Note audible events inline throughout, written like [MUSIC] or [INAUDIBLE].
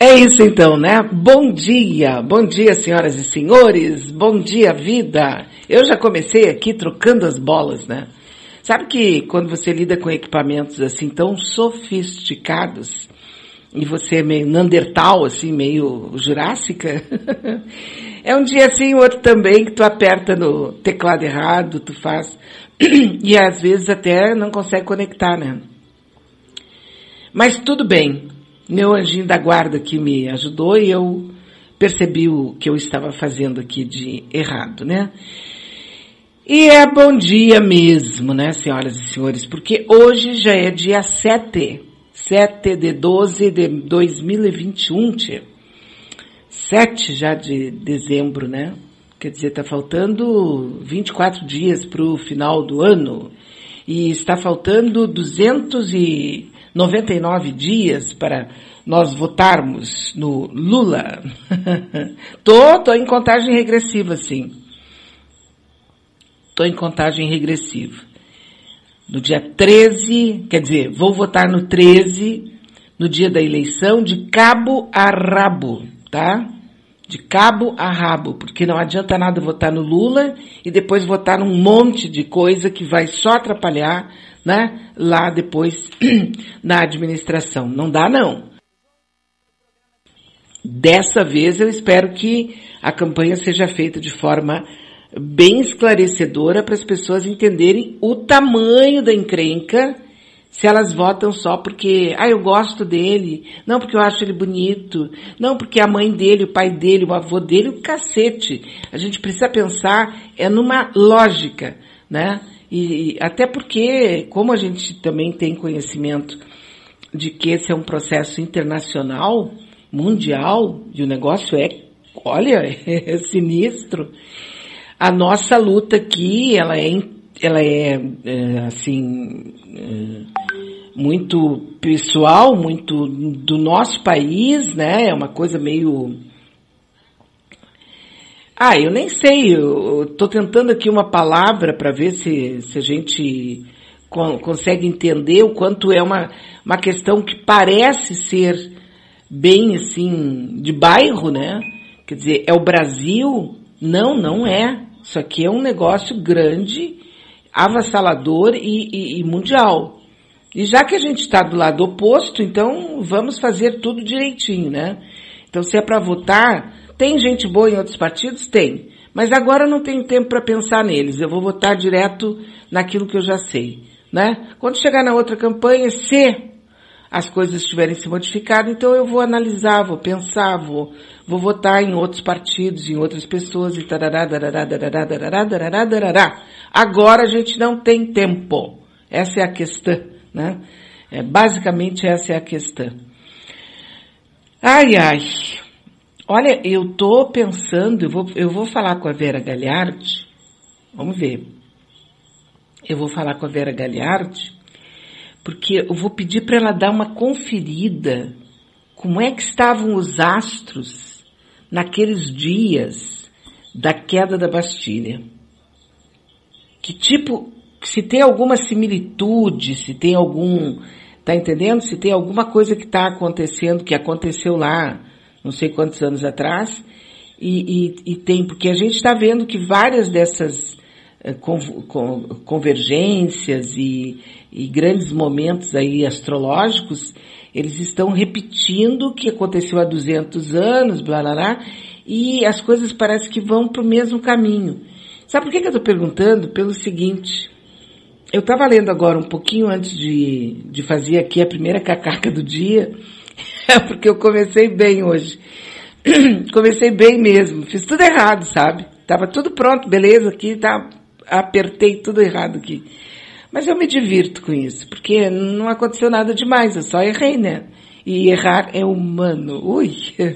É isso então, né? Bom dia, bom dia senhoras e senhores, bom dia vida. Eu já comecei aqui trocando as bolas, né? Sabe que quando você lida com equipamentos assim tão sofisticados e você é meio Neandertal, assim, meio Jurássica, [LAUGHS] é um dia assim, outro também que tu aperta no teclado errado, tu faz [CLEARS THROAT] e às vezes até não consegue conectar, né? Mas tudo bem, meu anjinho da guarda que me ajudou e eu percebi o que eu estava fazendo aqui de errado, né? E é bom dia mesmo, né, senhoras e senhores, porque hoje já é dia 7, 7 de 12 de 2021, tia. 7 já de dezembro, né? Quer dizer, tá faltando 24 dias para o final do ano e está faltando 200 e 99 dias para nós votarmos no Lula. [LAUGHS] tô, tô em contagem regressiva, sim. Tô em contagem regressiva. No dia 13, quer dizer, vou votar no 13, no dia da eleição, de cabo a rabo, tá? De cabo a rabo, porque não adianta nada votar no Lula e depois votar num monte de coisa que vai só atrapalhar né, lá depois [CLEARS THROAT] na administração. Não dá não. Dessa vez eu espero que a campanha seja feita de forma bem esclarecedora para as pessoas entenderem o tamanho da encrenca se elas votam só porque, ah, eu gosto dele, não porque eu acho ele bonito, não porque a mãe dele, o pai dele, o avô dele, o cacete. A gente precisa pensar é numa lógica, né? E, até porque, como a gente também tem conhecimento de que esse é um processo internacional, mundial, e o negócio é, olha, [LAUGHS] é sinistro, a nossa luta aqui, ela é, ela é, é assim, é, muito pessoal, muito do nosso país, né? É uma coisa meio ah, eu nem sei. Eu estou tentando aqui uma palavra para ver se, se a gente consegue entender o quanto é uma, uma questão que parece ser bem assim de bairro, né? Quer dizer, é o Brasil? Não, não é. Isso aqui é um negócio grande, avassalador e, e, e mundial. E já que a gente está do lado oposto, então vamos fazer tudo direitinho, né? Então, se é para votar, tem gente boa em outros partidos? Tem. Mas agora não tenho tempo para pensar neles. Eu vou votar direto naquilo que eu já sei. Né? Quando chegar na outra campanha, se as coisas tiverem se modificado, então eu vou analisar, vou pensar, vou, vou votar em outros partidos, em outras pessoas e tarará, darará, darará, darará, darará, darará. Agora a gente não tem tempo. Essa é a questão, né? É, basicamente essa é a questão. Ai, ai. Olha, eu tô pensando, eu vou, eu vou falar com a Vera Galhardi, vamos ver. Eu vou falar com a Vera Galhardi, porque eu vou pedir para ela dar uma conferida como é que estavam os astros naqueles dias da queda da Bastilha. Que tipo, se tem alguma similitude, se tem algum, tá entendendo? Se tem alguma coisa que está acontecendo, que aconteceu lá, não sei quantos anos atrás, e, e, e tem, porque a gente está vendo que várias dessas eh, convergências e, e, grandes momentos aí astrológicos, eles estão repetindo o que aconteceu há 200 anos, blá blá blá, e as coisas parecem que vão para o mesmo caminho. Sabe por que, que eu estou perguntando? Pelo seguinte, eu estava lendo agora um pouquinho antes de, de fazer aqui a primeira [LAUGHS] cacaca do dia, [LAUGHS] é porque eu comecei bem hoje. [CLEARS THROAT] comecei bem mesmo. Fiz tudo errado, sabe? Tava tudo pronto, beleza, aqui tá, apertei tudo errado aqui. Mas eu me divirto com isso, porque não aconteceu nada demais, eu só errei, né? E errar é humano. Ui,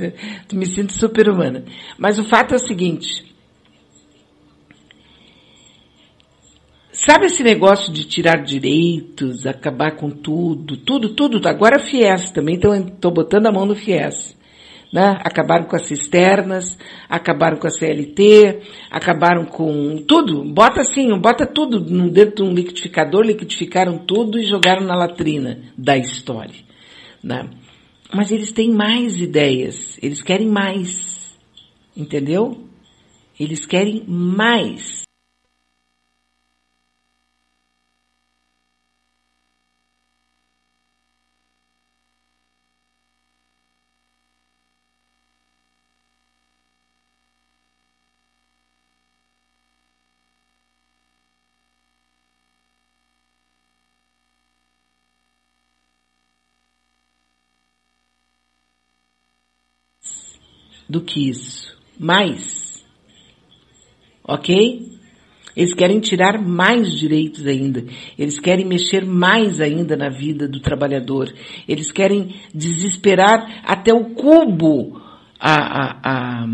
[LAUGHS] me sinto super humana. Mas o fato é o seguinte, Sabe esse negócio de tirar direitos, acabar com tudo, tudo, tudo? Agora FIES também estou botando a mão no FIES. Né? Acabaram com as cisternas, acabaram com a CLT, acabaram com tudo. Bota assim, bota tudo dentro de um liquidificador, liquidificaram tudo e jogaram na latrina da história. Né? Mas eles têm mais ideias, eles querem mais. Entendeu? Eles querem mais. Do que isso. Mais. Ok? Eles querem tirar mais direitos ainda. Eles querem mexer mais ainda na vida do trabalhador. Eles querem desesperar até o cubo a, a, a,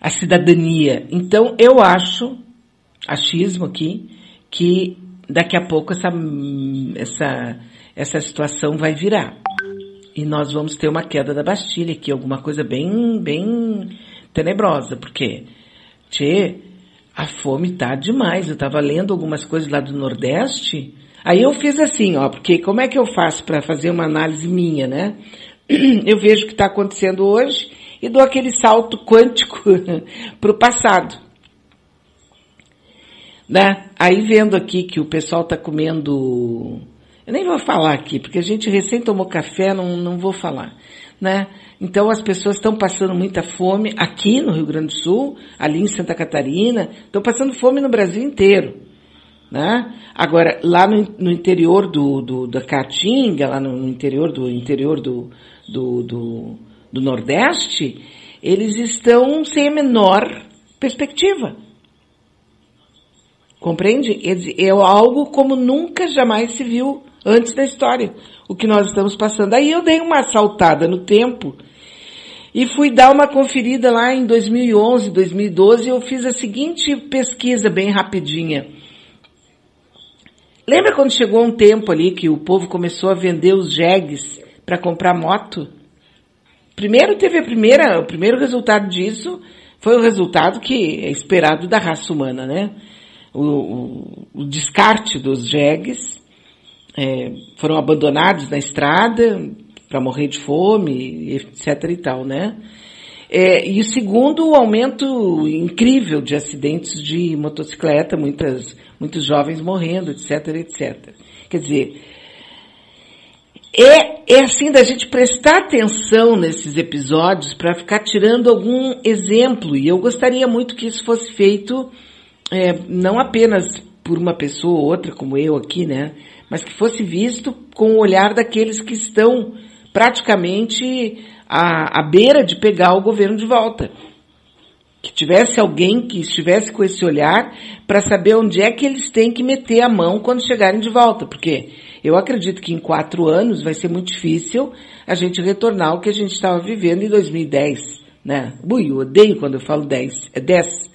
a cidadania. Então, eu acho, achismo aqui, que daqui a pouco essa, essa, essa situação vai virar e nós vamos ter uma queda da Bastilha aqui, alguma coisa bem, bem tenebrosa, porque, tchê, a fome tá demais. Eu tava lendo algumas coisas lá do Nordeste, aí eu fiz assim, ó, porque como é que eu faço para fazer uma análise minha, né? [CLEARS THROAT] Eu vejo o que está acontecendo hoje e dou aquele salto quântico [LAUGHS] para o passado. Né? Aí vendo aqui que o pessoal está comendo eu nem vou falar aqui, porque a gente recém tomou café, não, não vou falar. Né? Então as pessoas estão passando muita fome aqui no Rio Grande do Sul, ali em Santa Catarina, estão passando fome no Brasil inteiro. Né? Agora, lá no, no interior do, do, da Caatinga, lá no interior do interior do, do, do, do Nordeste, eles estão sem a menor perspectiva. Compreende? É algo como nunca jamais se viu antes da história, o que nós estamos passando. Aí eu dei uma saltada no tempo e fui dar uma conferida lá em 2011, 2012 e eu fiz a seguinte pesquisa bem rapidinha. Lembra quando chegou um tempo ali que o povo começou a vender os jegues para comprar moto? Primeiro teve a primeira, o primeiro resultado disso foi o resultado que é esperado da raça humana, né? O, o, o descarte dos jegues é, foram abandonados na estrada para morrer de fome, etc e tal, né? É, e o segundo, o aumento incrível de acidentes de motocicleta, muitas, muitos jovens morrendo, etc, etc. Quer dizer, é, é assim da gente prestar atenção nesses episódios para ficar tirando algum exemplo. E eu gostaria muito que isso fosse feito é, não apenas por uma pessoa ou outra, como eu aqui, né? Mas que fosse visto com o olhar daqueles que estão praticamente à, à beira de pegar o governo de volta. Que tivesse alguém que estivesse com esse olhar para saber onde é que eles têm que meter a mão quando chegarem de volta, porque eu acredito que em quatro anos vai ser muito difícil a gente retornar ao que a gente estava vivendo em 2010, né? Ui, eu odeio quando eu falo 10, é 10,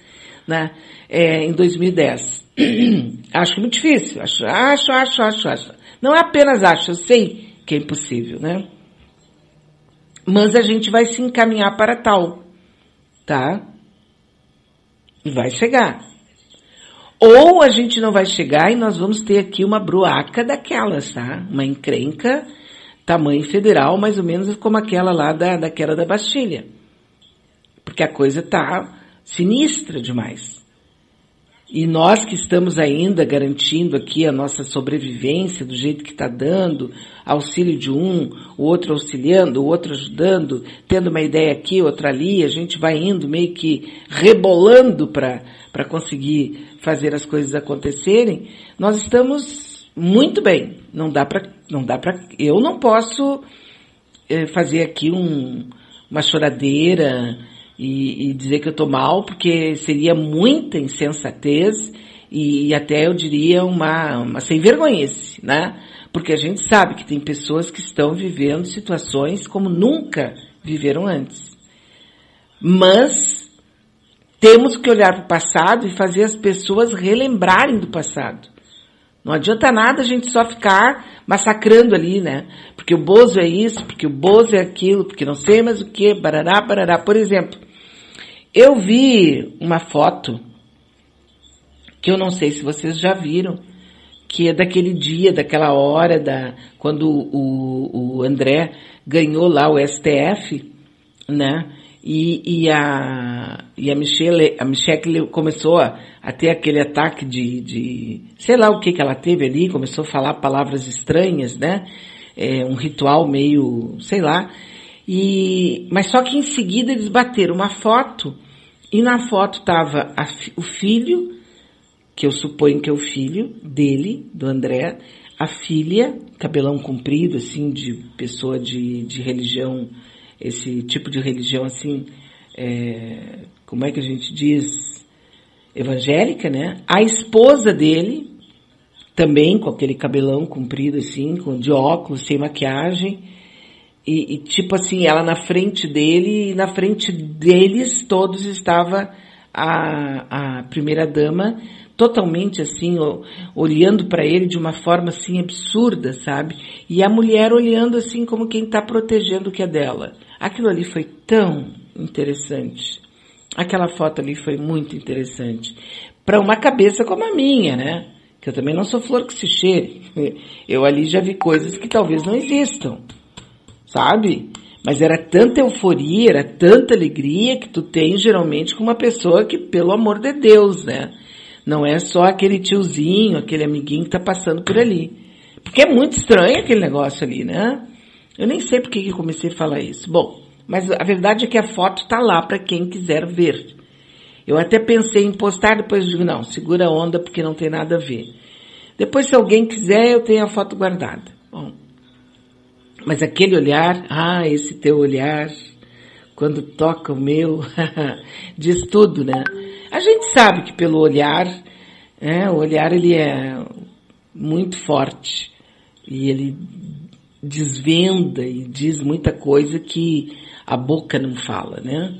né? É, em 2010. [CLEARS THROAT] acho muito difícil. Acho, acho, acho, acho, acho. Não é apenas acho, eu sei que é impossível, né? Mas a gente vai se encaminhar para tal, tá? E vai chegar. Ou a gente não vai chegar e nós vamos ter aqui uma bruaca daquelas, tá? Uma encrenca tamanho federal, mais ou menos como aquela lá da, daquela da Bastilha. Porque a coisa tá sinistra demais. E nós que estamos ainda garantindo aqui a nossa sobrevivência do jeito que está dando, auxílio de um, o outro auxiliando, o outro ajudando, tendo uma ideia aqui, outra ali, a gente vai indo meio que rebolando para conseguir fazer as coisas acontecerem, nós estamos muito bem. Não dá para, não dá para, eu não posso é, fazer aqui um, uma choradeira, e, e dizer que eu estou mal, porque seria muita insensatez e, até eu diria uma, uma sem vergonhice, né? Porque a gente sabe que tem pessoas que estão vivendo situações como nunca viveram antes. Mas temos que olhar para o passado e fazer as pessoas relembrarem do passado. Não adianta nada a gente só ficar massacrando ali, né? Porque o Bozo é isso, porque o Bozo é aquilo, porque não sei mais o que, barará, barará. Por exemplo, eu vi uma foto que eu não sei se vocês já viram, que é daquele dia, daquela hora, da, quando o, o André ganhou lá o STF, né? E, e a, e a Michelle, a Michelle começou a, a ter aquele ataque de, de, sei lá o que que ela teve ali, começou a falar palavras estranhas, né? É, um ritual meio, sei lá. E, mas só que em seguida eles bateram uma foto e na foto estava o filho, que eu suponho que é o filho dele, do André, a filha, cabelão comprido, assim, de pessoa de, de religião esse tipo de religião assim, é, como é que a gente diz, evangélica, né? A esposa dele, também com aquele cabelão comprido assim, com de óculos, sem maquiagem, e, e tipo assim, ela na frente dele, e na frente deles todos estava a, a primeira dama, totalmente assim, olhando para ele de uma forma assim absurda, sabe? E a mulher olhando assim como quem está protegendo o que é dela. Aquilo ali foi tão interessante. Aquela foto ali foi muito interessante. Para uma cabeça como a minha, né? Que eu também não sou flor que se cheire. [LAUGHS] Eu ali já vi coisas que talvez não existam. Sabe? Mas era tanta euforia, era tanta alegria que tu tem geralmente com uma pessoa que, pelo amor de Deus, né? Não é só aquele tiozinho, aquele amiguinho que tá passando por ali. Porque é muito estranho aquele negócio ali, né? Eu nem sei por que comecei a falar isso. Bom, mas a verdade é que a foto está lá para quem quiser ver. Eu até pensei em postar, depois digo, não, segura a onda porque não tem nada a ver. Depois, se alguém quiser, eu tenho a foto guardada. Bom, mas aquele olhar, ah, esse teu olhar, quando toca o meu, [LAUGHS] diz tudo, né? A gente sabe que pelo olhar, é, o olhar ele é muito forte e ele desvenda e diz muita coisa que a boca não fala, né?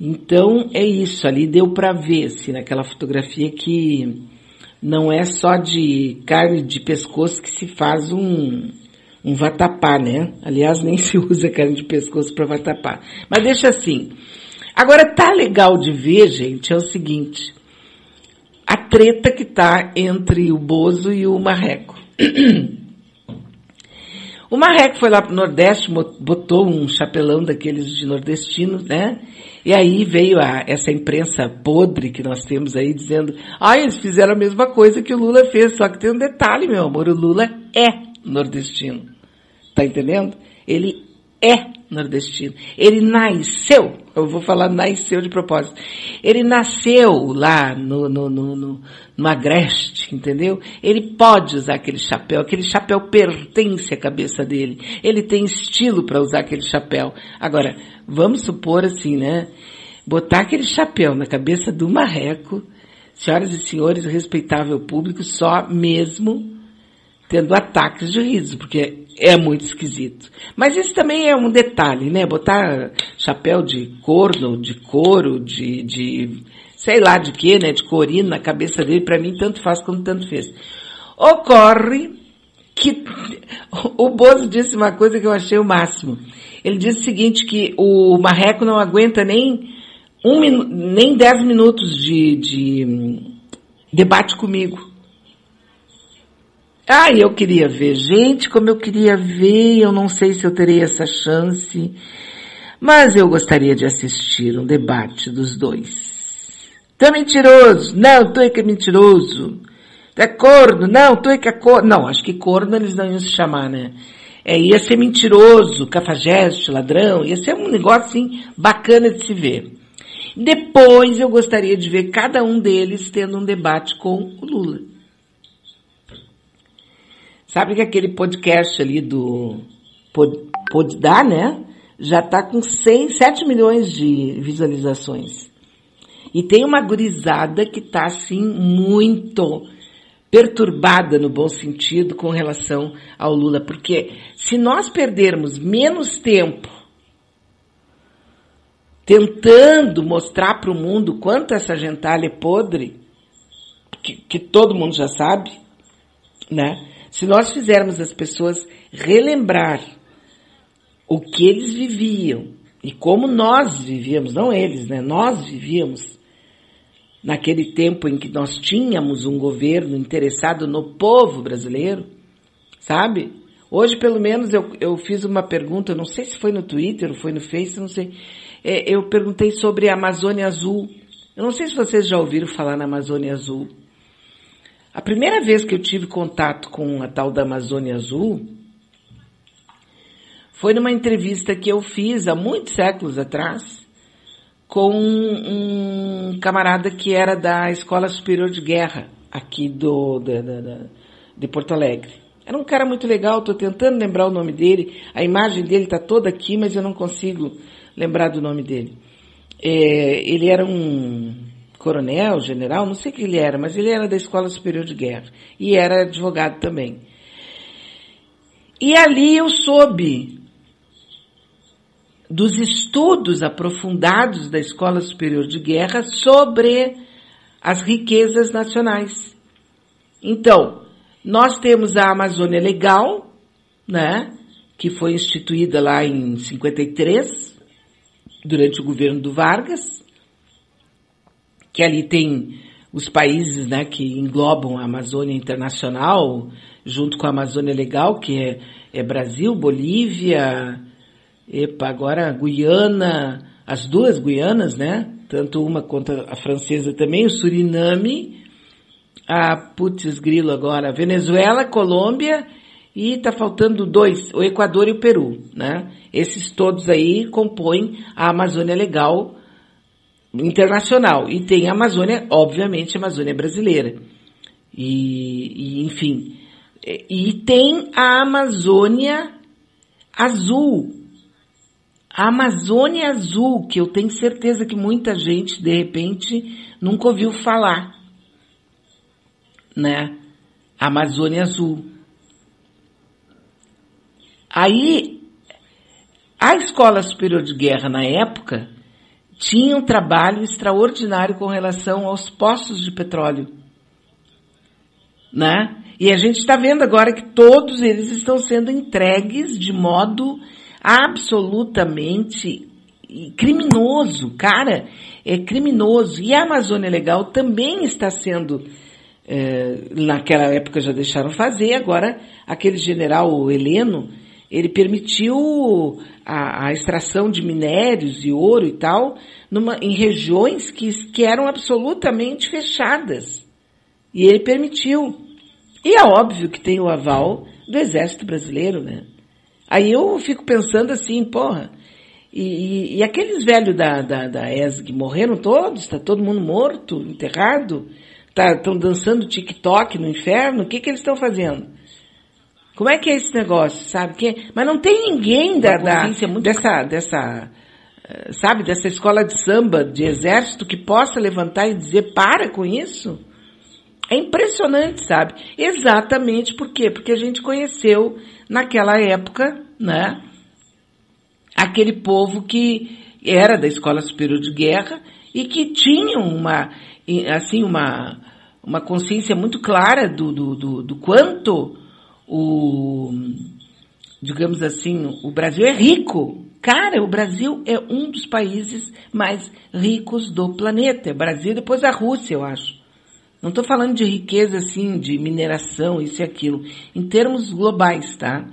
Então é isso, ali deu para ver, assim, naquela fotografia que não é só de carne de pescoço que se faz um, um vatapá, né? Aliás, nem se usa carne de pescoço para vatapá. Mas deixa assim. Agora tá legal de ver, gente, é o seguinte. A treta que tá entre o Bozo e o Marreco. [CLEARS THROAT] O Marreco foi lá pro Nordeste, botou um chapelão daqueles de nordestinos, né? E aí veio a, essa imprensa podre que nós temos aí dizendo, ah, eles fizeram a mesma coisa que o Lula fez, só que tem um detalhe, meu amor, o Lula é nordestino. Tá entendendo? Ele é nordestino. Ele nasceu, eu vou falar nasceu de propósito. Ele nasceu lá no, no, no, no, no Agreste, entendeu? Ele pode usar aquele chapéu, aquele chapéu pertence à cabeça dele. Ele tem estilo para usar aquele chapéu. Agora, vamos supor assim, né? Botar aquele chapéu na cabeça do marreco, senhoras e senhores, respeitável público, só mesmo tendo ataques de riso, porque é muito esquisito. Mas isso também é um detalhe, né? Botar chapéu de corno, de couro, de, de sei lá de que, né? De corino na cabeça dele, para mim tanto faz como tanto fez. Ocorre que [LAUGHS] o Bozo disse uma coisa que eu achei o máximo. Ele disse o seguinte, que o marreco não aguenta nem um nem dez minutos de, de debate comigo. Ah, eu queria ver. Gente, como eu queria ver, eu não sei se eu terei essa chance, mas eu gostaria de assistir um debate dos dois. Tu é mentiroso. Não, tu é que é mentiroso. Tu é corno. Não, tu é que é corno. Não, acho que corno eles não iam se chamar, né? É, ia ser mentiroso, cafajeste, ladrão. Ia ser um negócio, assim, bacana de se ver. Depois eu gostaria de ver cada um deles tendo um debate com o Lula. Sabe que aquele podcast ali do Pode, Dar, né? Já tá com 100, 7 milhões de visualizações. E tem uma gurizada que tá assim muito perturbada no bom sentido com relação ao Lula, porque se nós perdermos menos tempo tentando mostrar para o mundo quanto essa gentalha é podre, que, que todo mundo já sabe, né? Se nós fizermos as pessoas relembrar o que eles viviam e como nós vivíamos, não eles, né? Nós vivíamos naquele tempo em que nós tínhamos um governo interessado no povo brasileiro, sabe? Hoje, pelo menos, eu, eu fiz uma pergunta, não sei se foi no Twitter ou foi no Face, não sei. É, eu perguntei sobre a Amazônia Azul. Eu não sei se vocês já ouviram falar na Amazônia Azul. A primeira vez que eu tive contato com a tal da Amazônia Azul foi numa entrevista que eu fiz há muitos séculos atrás com um camarada que era da Escola Superior de Guerra aqui do, da, da, da, de Porto Alegre. Era um cara muito legal, estou tentando lembrar o nome dele. A imagem dele está toda aqui, mas eu não consigo lembrar do nome dele. É, ele era um coronel, general, não sei o que ele era, mas ele era da Escola Superior de Guerra e era advogado também. E ali eu soube dos estudos aprofundados da Escola Superior de Guerra sobre as riquezas nacionais. Então, nós temos a Amazônia Legal, né, que foi instituída lá em 53, durante o governo do Vargas, que ali tem os países né, que englobam a Amazônia Internacional, junto com a Amazônia Legal, que é, é Brasil, Bolívia, epa, agora Guiana, as duas Guianas, né? Tanto uma quanto a francesa também, o Suriname, a putz grilo agora, Venezuela, Colômbia e está faltando dois, o Equador e o Peru, né? Esses todos aí compõem a Amazônia Legal internacional. E tem a Amazônia, obviamente, a Amazônia brasileira. E, e enfim. E, e tem a Amazônia Azul. A Amazônia Azul, que eu tenho certeza que muita gente, de repente, nunca ouviu falar. Né? Amazônia Azul. Aí, a Escola Superior de Guerra, na época, tinha um trabalho extraordinário com relação aos poços de petróleo. Né? E a gente está vendo agora que todos eles estão sendo entregues de modo absolutamente criminoso. Cara, é criminoso. E a Amazônia Legal também está sendo, é, naquela época já deixaram fazer, agora aquele general Heleno, ele permitiu a, a, extração de minérios e ouro e tal numa, em regiões que, que eram absolutamente fechadas. E ele permitiu. E é óbvio que tem o aval do Exército Brasileiro, né? Aí eu fico pensando assim, porra, e, e, e aqueles velhos da, da, da ESG morreram todos? Está todo mundo morto, enterrado? Estão tá, dançando TikTok no inferno? O que, que eles estão fazendo? Como é que é esse negócio, sabe? Que, mas não tem ninguém da, da muito... dessa, dessa, eh, sabe, dessa escola de samba, de exército, que possa levantar e dizer, para com isso? É impressionante, sabe? Exatamente por quê? Porque a gente conheceu naquela época, né, aquele povo que era da Escola Superior de Guerra e que tinham uma, assim, uma, uma consciência muito clara do, do, do, do quanto o, digamos assim, o Brasil é rico. Cara, o Brasil é um dos países mais ricos do planeta. É Brasil depois a Rússia, eu acho. Não estou falando de riqueza assim, de mineração, isso e aquilo. Em termos globais, tá?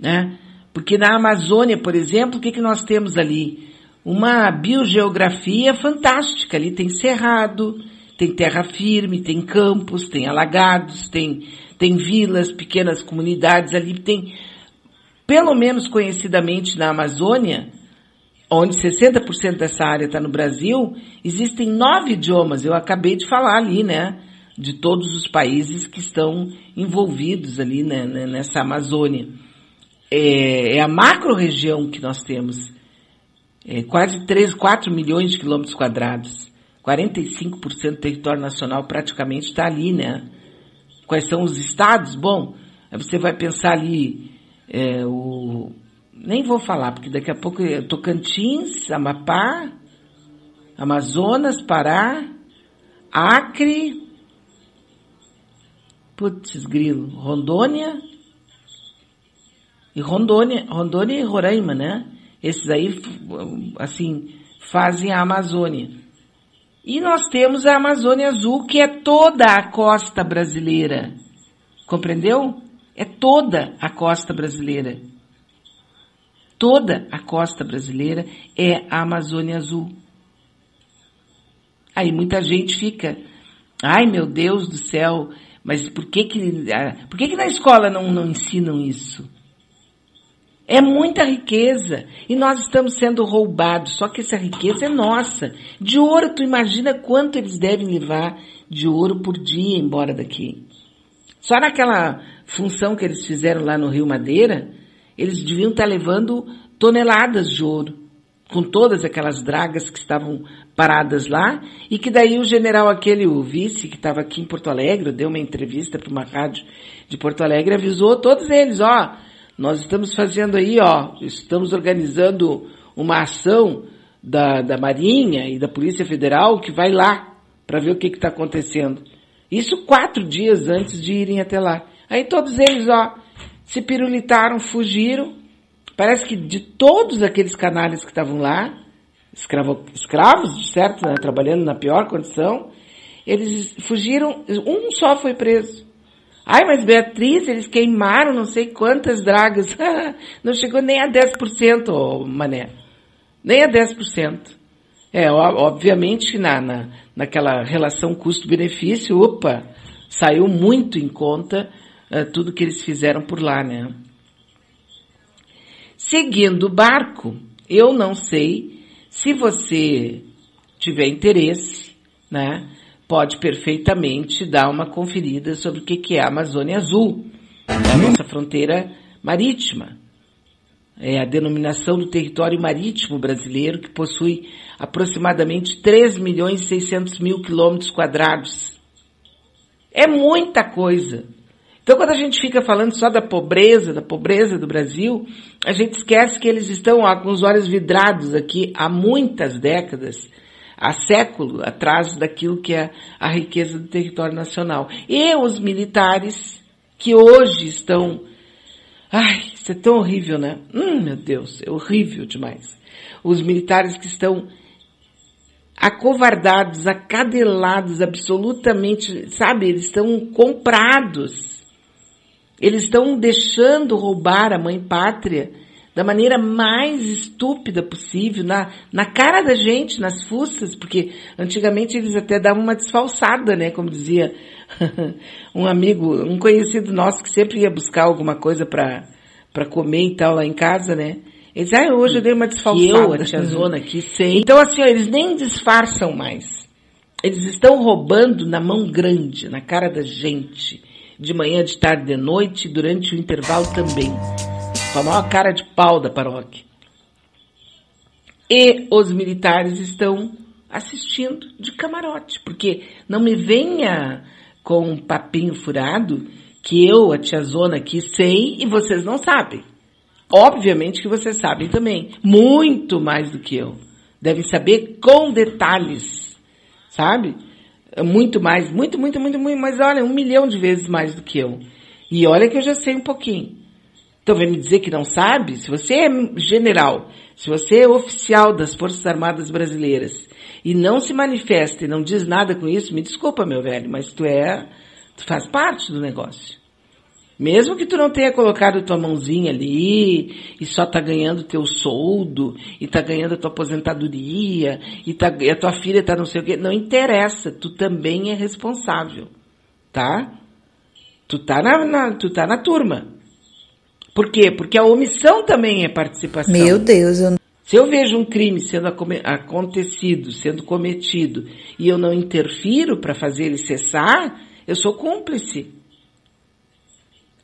Né? Porque na Amazônia, por exemplo, o que, que nós temos ali? Uma biogeografia fantástica. Ali tem cerrado, tem terra firme, tem campos, tem alagados, tem tem vilas, pequenas comunidades ali, tem, pelo menos conhecidamente na Amazônia, onde 60% dessa área está no Brasil, existem nove idiomas, eu acabei de falar ali, né? De todos os países que estão envolvidos ali né, né nessa Amazônia. É, é a macro-região que nós temos. É quase 3, 4 milhões de quilômetros quadrados. 45% do território nacional praticamente está ali, né? Quais são os estados? Bom, você vai pensar ali, é, o, nem vou falar, porque daqui a pouco é Tocantins, Amapá, Amazonas, Pará, Acre, putz, grilo, Rondônia, e Rondônia, Rondônia e Roraima, né? Esses aí, assim, fazem a Amazônia. E nós temos a Amazônia Azul, que é toda a costa brasileira. Compreendeu? É toda a costa brasileira. Toda a costa brasileira é a Amazônia Azul. Aí muita gente fica, ai meu Deus do céu, mas por que que, ah, por que, que na escola não, não ensinam isso? É muita riqueza. E nós estamos sendo roubados. Só que essa riqueza é nossa. De ouro, tu imagina quanto eles devem levar de ouro por dia embora daqui. Só naquela função que eles fizeram lá no Rio Madeira, eles deviam estar levando toneladas de ouro. Com todas aquelas dragas que estavam paradas lá, e que daí o general aquele, o vice, que estava aqui em Porto Alegre, deu uma entrevista para uma rádio de Porto Alegre, avisou todos eles, ó, nós estamos fazendo aí, ó, estamos organizando uma ação da, da Marinha e da Polícia Federal que vai lá para ver o que está acontecendo. Isso quatro dias antes de irem até lá. Aí todos eles, ó, se pirulitaram, fugiram. Parece que de todos aqueles canalhas que estavam lá, escravo, escravos, certo, né, trabalhando na pior condição, eles fugiram, um só foi preso. Ai, mas Beatriz, eles queimaram não sei quantas dragas. [LAUGHS] não chegou nem a 10%, oh, mané. Nem a 10%. É, obviamente na, na, naquela relação custo-benefício, opa, saiu muito em conta uh, tudo que eles fizeram por lá, né? Seguindo o barco, eu não sei se você tiver interesse, né? Pode perfeitamente dar uma conferida sobre o que é a Amazônia Azul, a nossa fronteira marítima. É a denominação do território marítimo brasileiro que possui aproximadamente 3 milhões e 600 mil quilômetros quadrados. É muita coisa. Então, quando a gente fica falando só da pobreza, da pobreza do Brasil, a gente esquece que eles estão ó, com os olhos vidrados aqui há muitas décadas há século atrás daquilo que é a riqueza do território nacional. E os militares que hoje estão. Ai, isso é tão horrível, né? Hum, meu Deus, é horrível demais. Os militares que estão acovardados, acadelados, absolutamente, sabe, eles estão comprados. Eles estão deixando roubar a mãe pátria da maneira mais estúpida possível, na, na cara da gente, nas fuças, porque antigamente eles até davam uma desfalsada, né? Como dizia [LAUGHS] um amigo, um conhecido nosso que sempre ia buscar alguma coisa para para comer e tal lá em casa, né? Eles, ah, hoje eu dei uma desfalsada. Que eu, a [LAUGHS] tia Zona aqui, sei. Então assim, ó, eles nem disfarçam mais. Eles estão roubando na mão grande, na cara da gente. De manhã, de tarde, de noite, durante o intervalo também com a maior cara de pau da paróquia. E os militares estão assistindo de camarote, porque não me venha com um papinho furado que eu, a tia Zona aqui, sei e vocês não sabem. Obviamente que vocês sabem também, muito mais do que eu. Devem saber com detalhes, sabe? Muito mais, muito, muito, muito, muito, mas olha, um milhão de vezes mais do que eu. E olha que eu já sei um pouquinho. Então vem me dizer que não sabe? Se você é general, se você é oficial das Forças Armadas Brasileiras e não se manifesta e não diz nada com isso, me desculpa, meu velho, mas tu é, tu faz parte do negócio. Mesmo que tu não tenha colocado tua mãozinha ali e só tá ganhando teu soldo e tá ganhando a tua aposentadoria e, tá, e a tua filha tá não sei o quê, não interessa, tu também é responsável, tá? Tu tá na, na tu tá na turma. Por quê? Porque a omissão também é participação. Meu Deus, eu se eu vejo um crime sendo acontecido, sendo cometido, e eu não interfiro para fazer ele cessar, eu sou cúmplice.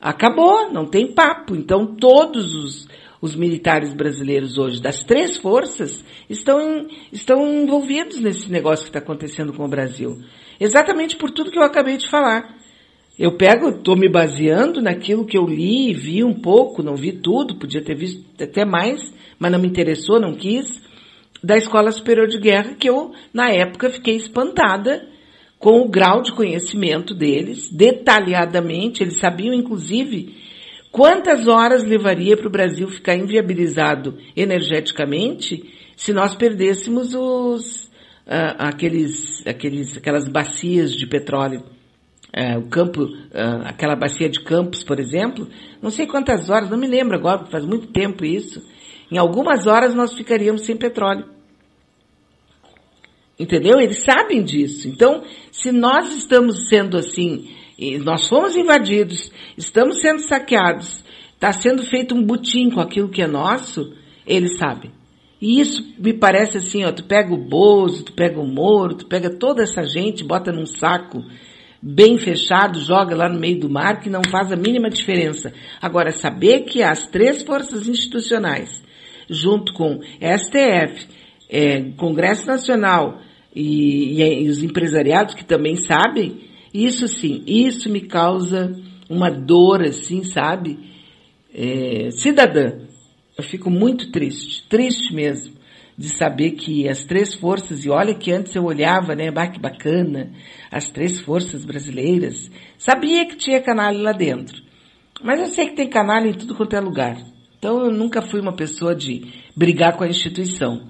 Acabou, não tem papo. Então todos os, os militares brasileiros hoje, das três forças, estão, em, estão envolvidos nesse negócio que está acontecendo com o Brasil. Exatamente por tudo que eu acabei de falar. Eu pego, estou me baseando naquilo que eu li e vi um pouco, não vi tudo, podia ter visto até mais, mas não me interessou, não quis, da Escola Superior de Guerra, que eu, na época, fiquei espantada com o grau de conhecimento deles, detalhadamente, eles sabiam, inclusive, quantas horas levaria para o Brasil ficar inviabilizado energeticamente se nós perdêssemos os, uh, aqueles, aqueles, aquelas bacias de petróleo. Uh, o campo, uh, aquela bacia de Campos, por exemplo, não sei quantas horas, não me lembro agora, faz muito tempo isso. Em algumas horas nós ficaríamos sem petróleo. Entendeu? Eles sabem disso. Então, se nós estamos sendo assim, nós fomos invadidos, estamos sendo saqueados, está sendo feito um butim com aquilo que é nosso, eles sabem. E isso me parece assim, ó, tu pega o Bozo, tu pega o Moro, tu pega toda essa gente, bota num saco bem fechado, joga lá no meio do mar, que não faz a mínima diferença. Agora, saber que as três forças institucionais, junto com STF, é, Congresso Nacional e, e, e os empresariados que também sabem, isso sim, isso me causa uma dor assim, sabe? É, cidadã. Eu fico muito triste, triste mesmo, de saber que as três forças, e olha que antes eu olhava, né, bah, que bacana, as três forças brasileiras, sabia que tinha canalha lá dentro. Mas eu sei que tem canalha em tudo quanto é lugar. Então eu nunca fui uma pessoa de brigar com a instituição.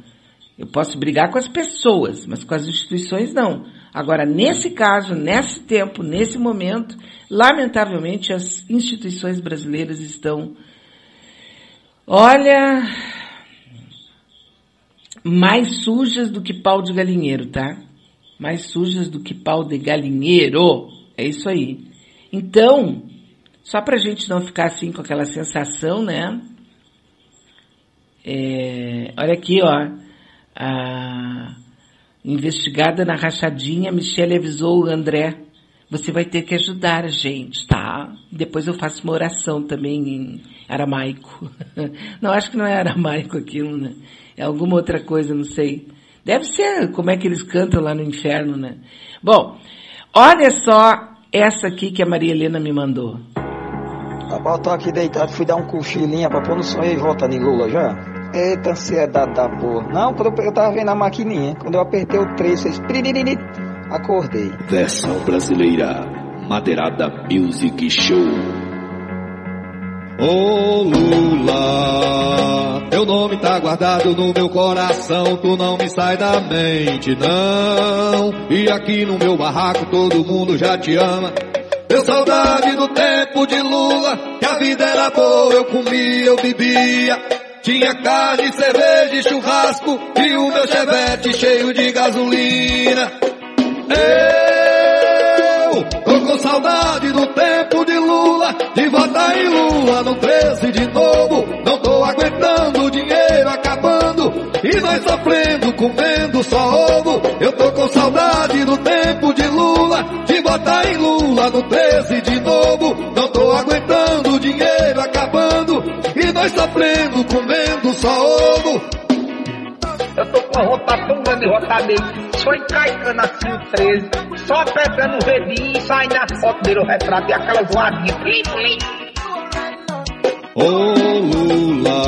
Eu posso brigar com as pessoas, mas com as instituições não. Agora, nesse caso, nesse tempo, nesse momento, lamentavelmente as instituições brasileiras estão Olha, mais sujas do que pau de galinheiro, tá? Mais sujas do que pau de galinheiro. É isso aí. Então, só pra gente não ficar assim com aquela sensação, né? É, olha aqui, ó. A investigada na rachadinha, Michelle avisou o André você vai ter que ajudar a gente, tá? Depois eu faço uma oração também em aramaico. [LAUGHS] Não, acho que não é aramaico aquilo, né? É alguma outra coisa, não sei. Deve ser como é que eles cantam lá no inferno, né? Bom, olha só essa aqui que a Maria Helena me mandou. Rapaz, eu tô aqui deitado, fui dar um cochilinho pra pôr no sonho e volta em Lula já. Eita ansiedade da porra. Não, quando eu, eu tava vendo a maquininha, quando eu apertei o 3, fez acordei. Versão brasileira, Madeirada Music Show. Ô oh, Lula, teu nome tá guardado no meu coração, tu não me sai da mente, não. E aqui no meu barraco todo mundo já te ama. Deu saudade do tempo de Lula, que a vida era boa, eu comia, eu bebia. Tinha carne, cerveja e churrasco, e o meu chevette cheio de gasolina. Eu tô com saudade do tempo de Lula, de votar em Lula no 13 de novo. Não tô aguentando o dinheiro acabando e nós sofrendo, comendo só ovo. Eu tô com saudade do tempo de Lula, de votar em Lula no 13 de novo. Não tô aguentando o dinheiro acabando e nós sofrendo, comendo só ovo. Eu tô com a grande de nele só encaixando assim o 13, só pegando o redinho e sai na foto dele o retrato e aquela voadinha. Plim. Ô Lula,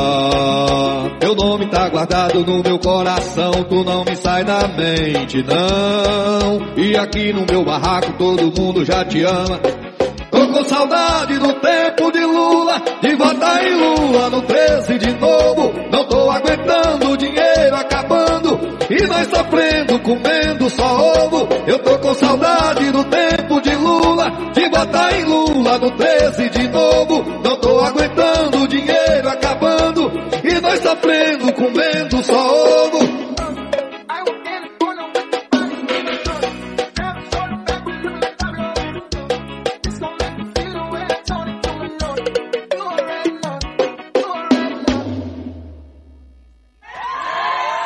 teu nome tá guardado no meu coração, tu não me sai da mente, não. E aqui no meu barraco todo mundo já te ama. Tô com saudade do tempo de Lula, de votar em Lula no 13 de novo. Nós sofrendo, comendo só ovo. Eu tô com saudade do tempo de Lula, de votar em Lula no 13 de novo. Não tô aguentando o dinheiro acabando e nós sofrendo, comendo só ovo.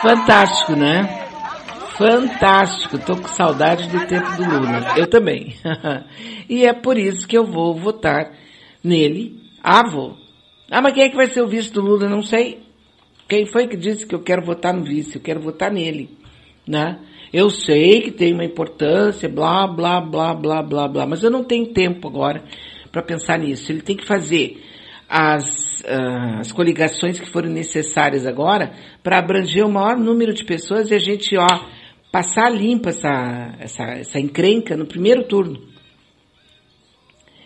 Fantástico, né? Fantástico. Tô com saudade do tempo do Lula. Eu também. [LAUGHS] e é por isso que eu vou votar nele. Ah, vou. Ah, mas quem é que vai ser o vice do Lula? Não sei. Quem foi que disse que eu quero votar no vice? Eu quero votar nele, né? Eu sei que tem uma importância, blá, blá, blá, blá, blá, blá, mas eu não tenho tempo agora para pensar nisso. Ele tem que fazer as, uh, as coligações que foram necessárias agora para abranger o maior número de pessoas e a gente, ó, passar limpa essa, essa, essa encrenca no primeiro turno.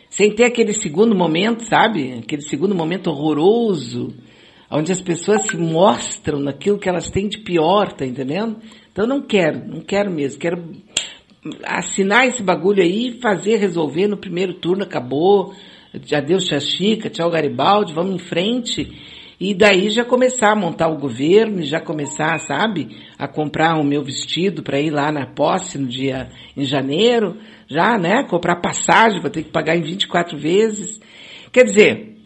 Sem ter aquele segundo momento, sabe? Aquele segundo momento horroroso, onde as pessoas se mostram naquilo que elas têm de pior, tá entendendo? Então não quero, não quero mesmo, quero assinar esse bagulho aí, fazer, resolver no primeiro turno, acabou, adeus Tia Chica, tchau Garibaldi, vamos em frente, e daí já começar a montar o governo, já começar, sabe, a comprar o meu vestido para ir lá na posse no dia, em janeiro, já, né, comprar passagem, vou ter que pagar em 24 vezes. Quer dizer,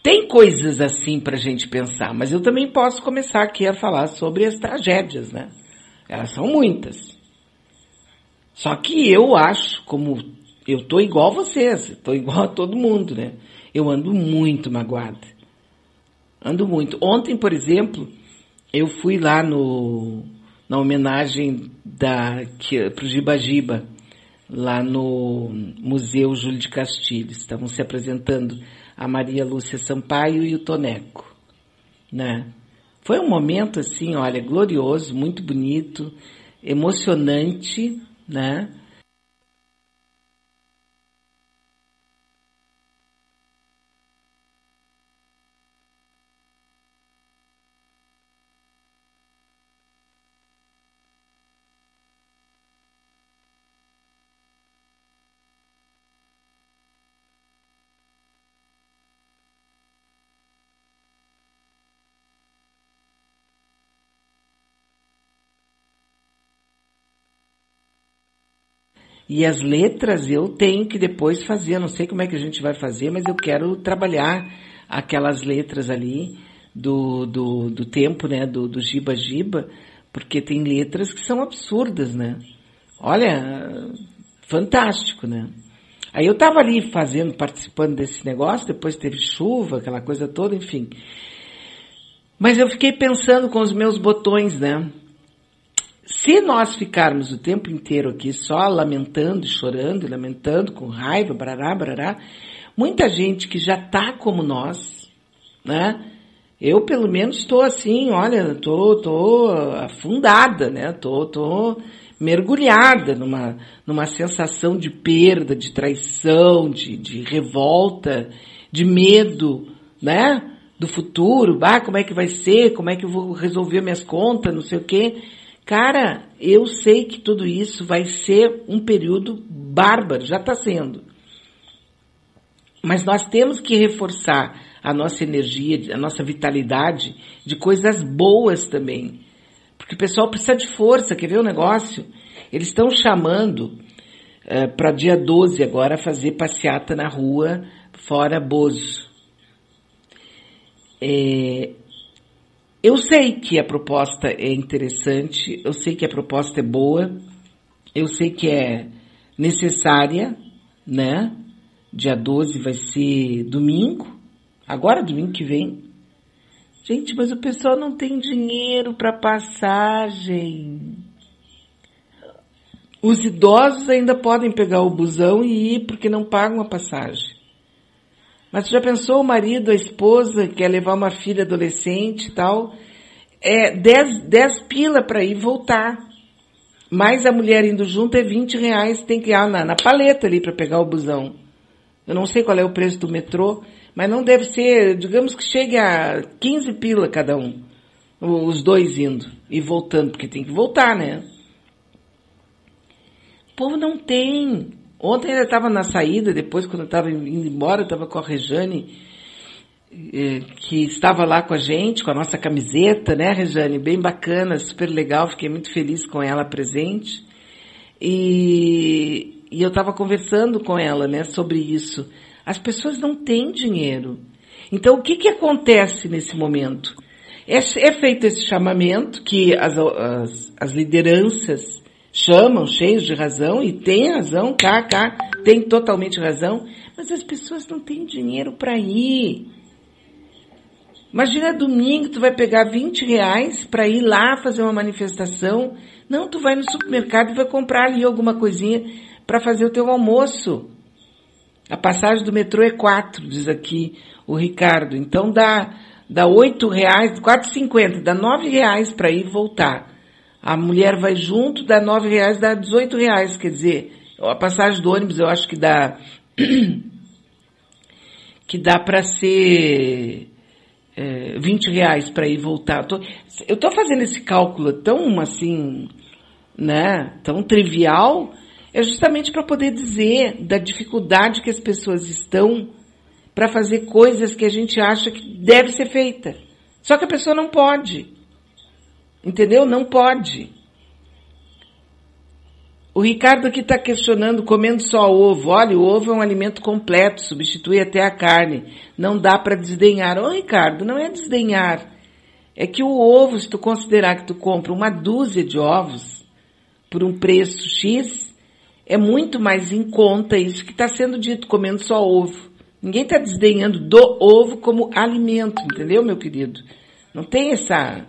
tem coisas assim para a gente pensar, mas eu também posso começar aqui a falar sobre as tragédias, né? Elas são muitas. Só que eu acho, como eu tô igual vocês, tô igual a todo mundo, né? Eu ando muito magoada. Ando muito. Ontem, por exemplo, eu fui lá no, na homenagem da, pro Giba Giba, lá no Museu Júlio de Castilho. Estavam se apresentando a Maria Lúcia Sampaio e o Toneco, né? Foi um momento assim, olha, glorioso, muito bonito, emocionante, né? E as letras eu tenho que depois fazer, não sei como é que a gente vai fazer, mas eu quero trabalhar aquelas letras ali do, do, do tempo, né, do, do Giba Giba, porque tem letras que são absurdas, né? Olha, fantástico, né? Aí eu tava ali fazendo, participando desse negócio, depois teve chuva, aquela coisa toda, enfim. Mas eu fiquei pensando com os meus botões, né? Se nós ficarmos o tempo inteiro aqui só lamentando, chorando, lamentando, com raiva, barará, barará, muita gente que já tá como nós, né? Eu pelo menos estou assim, olha, tô, tô afundada, né? Tô, tô mergulhada numa, numa sensação de perda, de traição, de, de revolta, de medo, né? Do futuro, bah, como é que vai ser, como é que eu vou resolver minhas contas, não sei o quê. Cara, eu sei que tudo isso vai ser um período bárbaro, já está sendo. Mas nós temos que reforçar a nossa energia, a nossa vitalidade de coisas boas também. Porque o pessoal precisa de força, quer ver o negócio? Eles estão chamando uh, para dia 12 agora fazer passeata na rua fora Bozo. É, eu sei que a proposta é interessante, eu sei que a proposta é boa, eu sei que é necessária, né? Dia 12 vai ser domingo, agora domingo que vem. Gente, mas o pessoal não tem dinheiro para passagem. Os idosos ainda podem pegar o busão e ir porque não pagam a passagem. Mas já pensou o marido, a esposa, quer levar uma filha adolescente e tal, é 10, 10 pila para ir voltar. Mais a mulher indo junto é 20 reais, tem que ir na, na paleta ali para pegar o busão. Eu não sei qual é o preço do metrô, mas não deve ser, digamos que chegue a 15 pila cada um. Os dois indo e voltando, porque tem que voltar, né? O povo não tem. Ontem ainda estava na saída, depois quando eu estava indo embora, estava com a Rejane, eh, que estava lá com a gente, com a nossa camiseta, né, Rejane? Bem bacana, super legal, fiquei muito feliz com ela presente. E, e eu estava conversando com ela, né, sobre isso. As pessoas não têm dinheiro. Então, o que, que acontece nesse momento? É, é feito esse chamamento que as, as, as lideranças chamam cheios de razão e tem razão, cá, tem totalmente razão, mas as pessoas não têm dinheiro para ir. Imagina domingo, tu vai pegar 20 reais para ir lá fazer uma manifestação. Não, tu vai no supermercado e vai comprar ali alguma coisinha para fazer o teu almoço. A passagem do metrô é 4, diz aqui o Ricardo. Então dá, dá 8 reais, 4,50, dá 9 reais para ir e voltar. A mulher vai junto, dá nove reais, dá 18 reais. Quer dizer, a passagem do ônibus eu acho que dá [CLEARS THROAT] que dá para ser é, 20 reais para ir voltar. Eu estou fazendo esse cálculo tão assim, né, tão trivial, é justamente para poder dizer da dificuldade que as pessoas estão para fazer coisas que a gente acha que deve ser feita. Só que a pessoa não pode. Entendeu? Não pode. O Ricardo aqui está questionando comendo só ovo. Olha, o ovo é um alimento completo, substitui até a carne. Não dá para desdenhar. Ô Ricardo, não é desdenhar. É que o ovo, se tu considerar que tu compra uma dúzia de ovos por um preço X, é muito mais em conta isso que está sendo dito, comendo só ovo. Ninguém está desdenhando do ovo como alimento, entendeu, meu querido? Não tem essa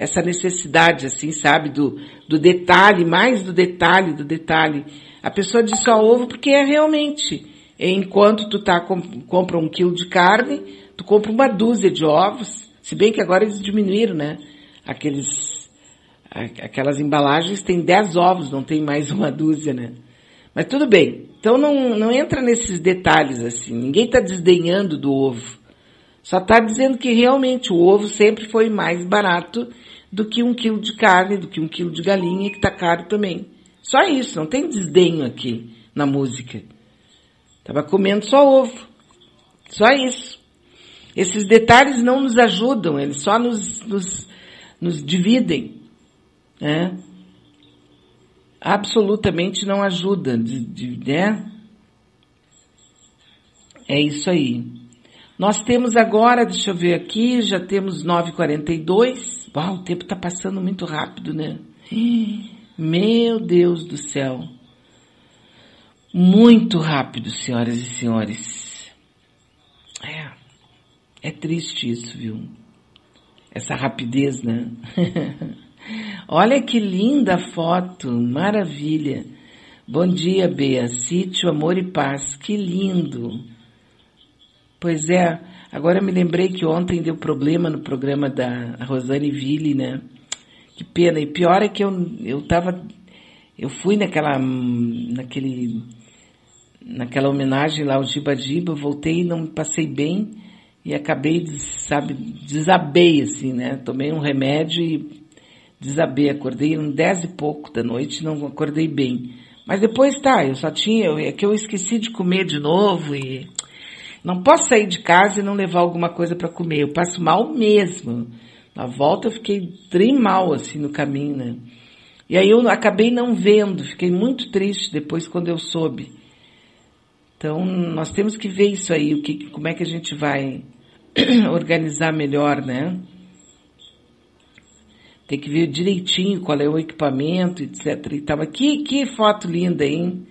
essa necessidade, assim, sabe, do, do detalhe, mais do detalhe, do detalhe. A pessoa diz só ovo porque é realmente. Enquanto tu tá, compra um quilo de carne, tu compra uma dúzia de ovos, se bem que agora eles diminuíram, né? Aqueles, aquelas embalagens têm 10 ovos, não tem mais uma dúzia, né? Mas tudo bem. Então não, não entra nesses detalhes assim. Ninguém está desdenhando do ovo. Só está dizendo que realmente o ovo sempre foi mais barato do que um quilo de carne, do que um quilo de galinha, que está caro também. Só isso, não tem desdenho aqui na música. Estava comendo só ovo. Só isso. Esses detalhes não nos ajudam, eles só nos, nos, nos dividem. Né? Absolutamente não ajuda. De, de, né? É isso aí. Nós temos agora, deixa eu ver aqui, já temos 9h42. Uau, o tempo está passando muito rápido, né? Meu Deus do céu. Muito rápido, senhoras e senhores. É, é triste isso, viu? Essa rapidez, né? [LAUGHS] Olha que linda foto, maravilha. Bom dia, Bea. Sítio Amor e Paz, que lindo. Pois é, agora me lembrei que ontem deu problema no programa da Rosane Ville, né? Que pena. E pior é que eu, eu tava, eu fui naquela, naquele, naquela homenagem lá ao Giba Giba, voltei e não passei bem e acabei, sabe, desabei assim, né? Tomei um remédio e desabei, acordei um dez e pouco da noite, não acordei bem. Mas depois tá, eu só tinha, é que eu esqueci de comer de novo e não posso sair de casa e não levar alguma coisa para comer. Eu passo mal mesmo. Na volta eu fiquei bem mal assim no caminho, né? E aí eu acabei não vendo, fiquei muito triste depois quando eu soube. Então nós temos que ver isso aí, o que, como é que a gente vai [CLEARS THROAT] organizar melhor, né? Tem que ver direitinho qual é o equipamento, etc. E tava que que foto linda, hein?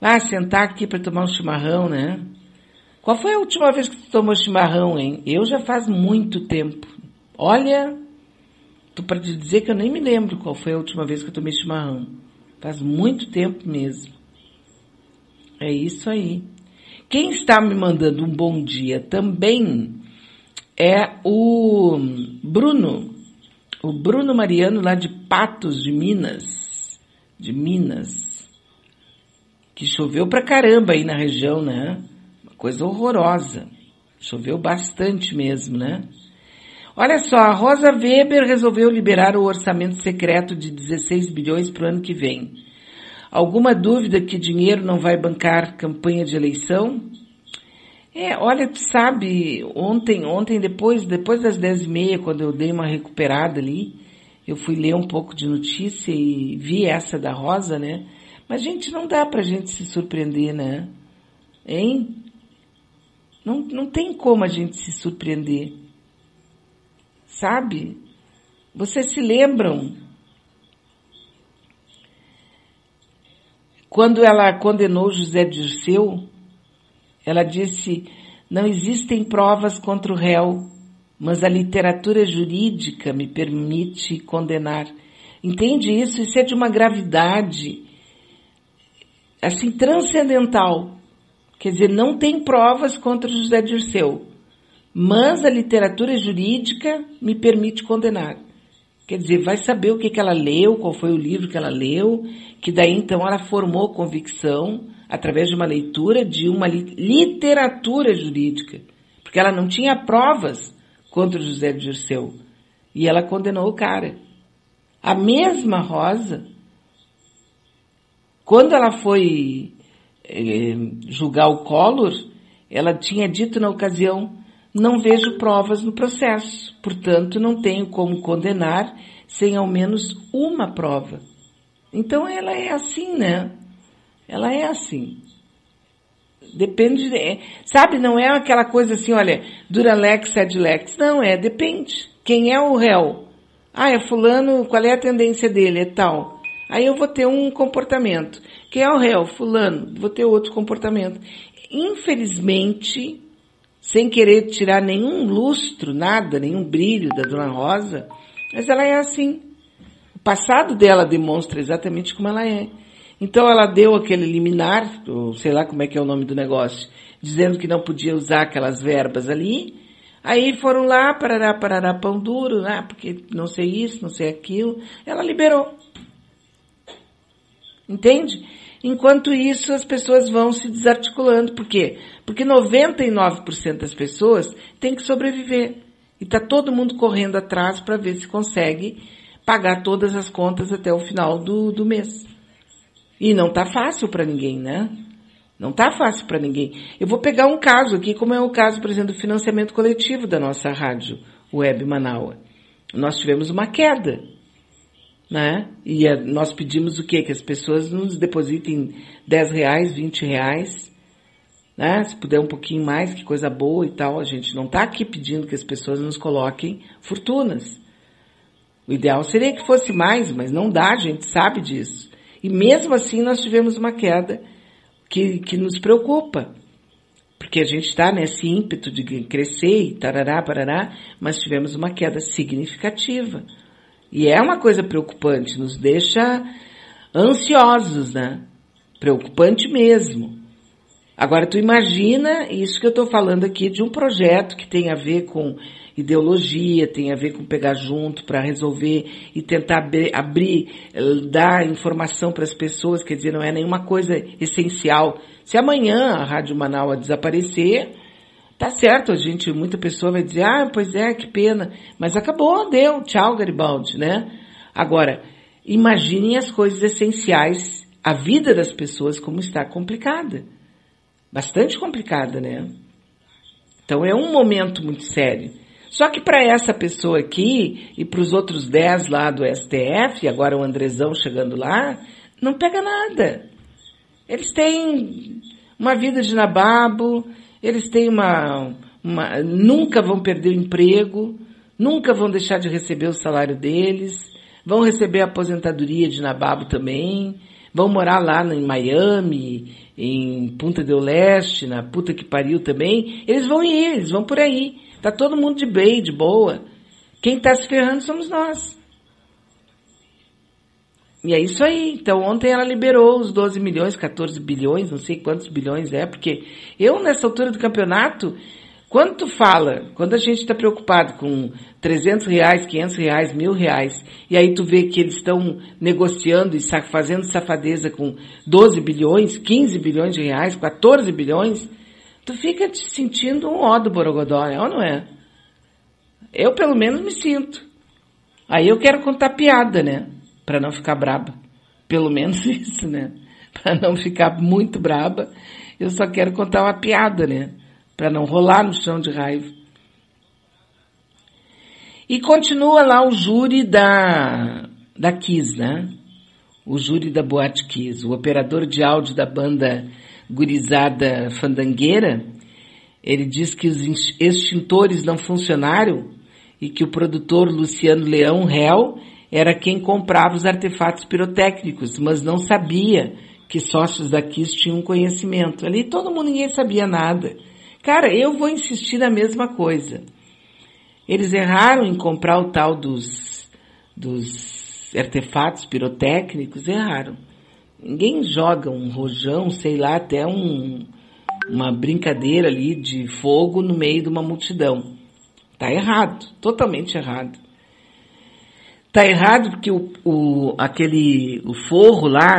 Ah, sentar aqui para tomar um chimarrão, né? Qual foi a última vez que tu tomou chimarrão, hein? Eu já faz muito tempo. Olha, tô para te dizer que eu nem me lembro qual foi a última vez que eu tomei chimarrão. Faz muito tempo mesmo. É isso aí. Quem está me mandando um bom dia também é o Bruno. O Bruno Mariano lá de Patos, de Minas. De Minas. Que choveu pra caramba aí na região, né? Coisa horrorosa. Choveu bastante mesmo, né? Olha só, a Rosa Weber resolveu liberar o orçamento secreto de 16 bilhões para o ano que vem. Alguma dúvida que dinheiro não vai bancar campanha de eleição? É, olha, tu sabe, ontem, ontem depois, depois das dez e meia, quando eu dei uma recuperada ali, eu fui ler um pouco de notícia e vi essa da Rosa, né? Mas, gente, não dá pra gente se surpreender, né? Hein? Não, não tem como a gente se surpreender. Sabe? Vocês se lembram quando ela condenou José Dirceu? Ela disse: não existem provas contra o réu, mas a literatura jurídica me permite condenar. Entende isso? Isso é de uma gravidade assim transcendental. Quer dizer, não tem provas contra José Dirceu, mas a literatura jurídica me permite condenar. Quer dizer, vai saber o que, que ela leu, qual foi o livro que ela leu, que daí então ela formou convicção através de uma leitura de uma literatura jurídica, porque ela não tinha provas contra José de Dirceu. E ela condenou o cara. A mesma Rosa, quando ela foi eh, julgar o Collor, ela tinha dito na ocasião, não vejo provas no processo, portanto não tenho como condenar sem ao menos uma prova. Então ela é assim, né? Ela é assim. Depende, de, sabe, não é aquela coisa assim, olha, dura lex, sed lex. Não, é, depende. Quem é o réu? Ah, é fulano, qual é a tendência dele? É tal. Aí eu vou ter um comportamento. Quem é o réu? Fulano, vou ter outro comportamento. Infelizmente, sem querer tirar nenhum lustro, nada, nenhum brilho da Dona Rosa, mas ela é assim. O passado dela demonstra exatamente como ela é. Então ela deu aquele liminar, ou sei lá como é que é o nome do negócio, dizendo que não podia usar aquelas verbas ali. Aí foram lá, parará, parará, pão duro, né? porque não sei isso, não sei aquilo. Ela liberou. Entende? Enquanto isso, as pessoas vão se desarticulando. Por quê? Porque 99% das pessoas têm que sobreviver. E está todo mundo correndo atrás para ver se consegue pagar todas as contas até o final do, do mês. E não está fácil para ninguém, né? Não está fácil para ninguém. Eu vou pegar um caso aqui, como é o caso, por exemplo, do financiamento coletivo da nossa rádio web Manaus. Nós tivemos uma queda né? E a, nós pedimos o quê? Que as pessoas nos depositem 10 reais, 20 reais, né? Se puder um pouquinho mais, que coisa boa e tal. A gente não está aqui pedindo que as pessoas nos coloquem fortunas. O ideal seria que fosse mais, mas não dá, a gente sabe disso. E mesmo assim nós tivemos uma queda que, que nos preocupa. Porque a gente está nesse ímpeto de crescer e tarará, parará, mas tivemos uma queda significativa. E é uma coisa preocupante, nos deixa ansiosos, né? Preocupante mesmo. Agora tu imagina isso que eu estou falando aqui de um projeto que tem a ver com ideologia, tem a ver com pegar junto para resolver e tentar abrir, abrir, dar informação para as pessoas, quer dizer, não é nenhuma coisa essencial. Se amanhã a Rádio Manaus desaparecer, Tá certo, gente, muita pessoa vai dizer, ah, pois é, que pena. Mas acabou, deu, tchau, Garibaldi, né? Agora, imaginem as coisas essenciais, a vida das pessoas como está complicada. Bastante complicada, né? Então é um momento muito sério. Só que para essa pessoa aqui e para os outros dez lá do STF, agora o Andrezão chegando lá, não pega nada. Eles têm uma vida de nababo, eles têm uma, uma, nunca vão perder o emprego, nunca vão deixar de receber o salário deles, vão receber a aposentadoria de Nababo também, vão morar lá em Miami, em Punta del Leste, na puta que pariu também, eles vão ir, eles vão por aí. Tá todo mundo de bem, de boa. Quem está se ferrando somos nós. E é isso aí. Então ontem ela liberou os 12 milhões, 14 bilhões, não sei quantos bilhões é, porque eu nessa altura do campeonato, quando tu fala, quando a gente está preocupado com 300 reais, 500 reais, mil reais, e aí tu vê que eles estão negociando e fazendo safadeza com 12 bilhões, 15 bilhões de reais, 14 bilhões, tu fica te sentindo um ó do Borogodó, é ou não é? Eu pelo menos me sinto. Aí eu quero contar piada, né? Para não ficar braba. Pelo menos [LAUGHS] isso, né? Para não ficar muito braba, eu só quero contar uma piada, né? Para não rolar no chão de raiva. E continua lá o júri da, da Kiss, né? O júri da Boate Kiss. O operador de áudio da banda gurizada fandangueira, ele diz que os extintores não funcionaram e que o produtor Luciano Leão, réu, era quem comprava os artefatos pirotécnicos, mas não sabia que sócios da KISS tinham conhecimento. Ali todo mundo, ninguém sabia nada. Cara, eu vou insistir na mesma coisa. Eles erraram em comprar o tal dos, dos artefatos pirotécnicos, erraram. Ninguém joga um rojão, sei lá, até um, uma brincadeira ali de fogo no meio de uma multidão. Tá errado, totalmente errado. Tá errado porque o, o, aquele, o forro lá,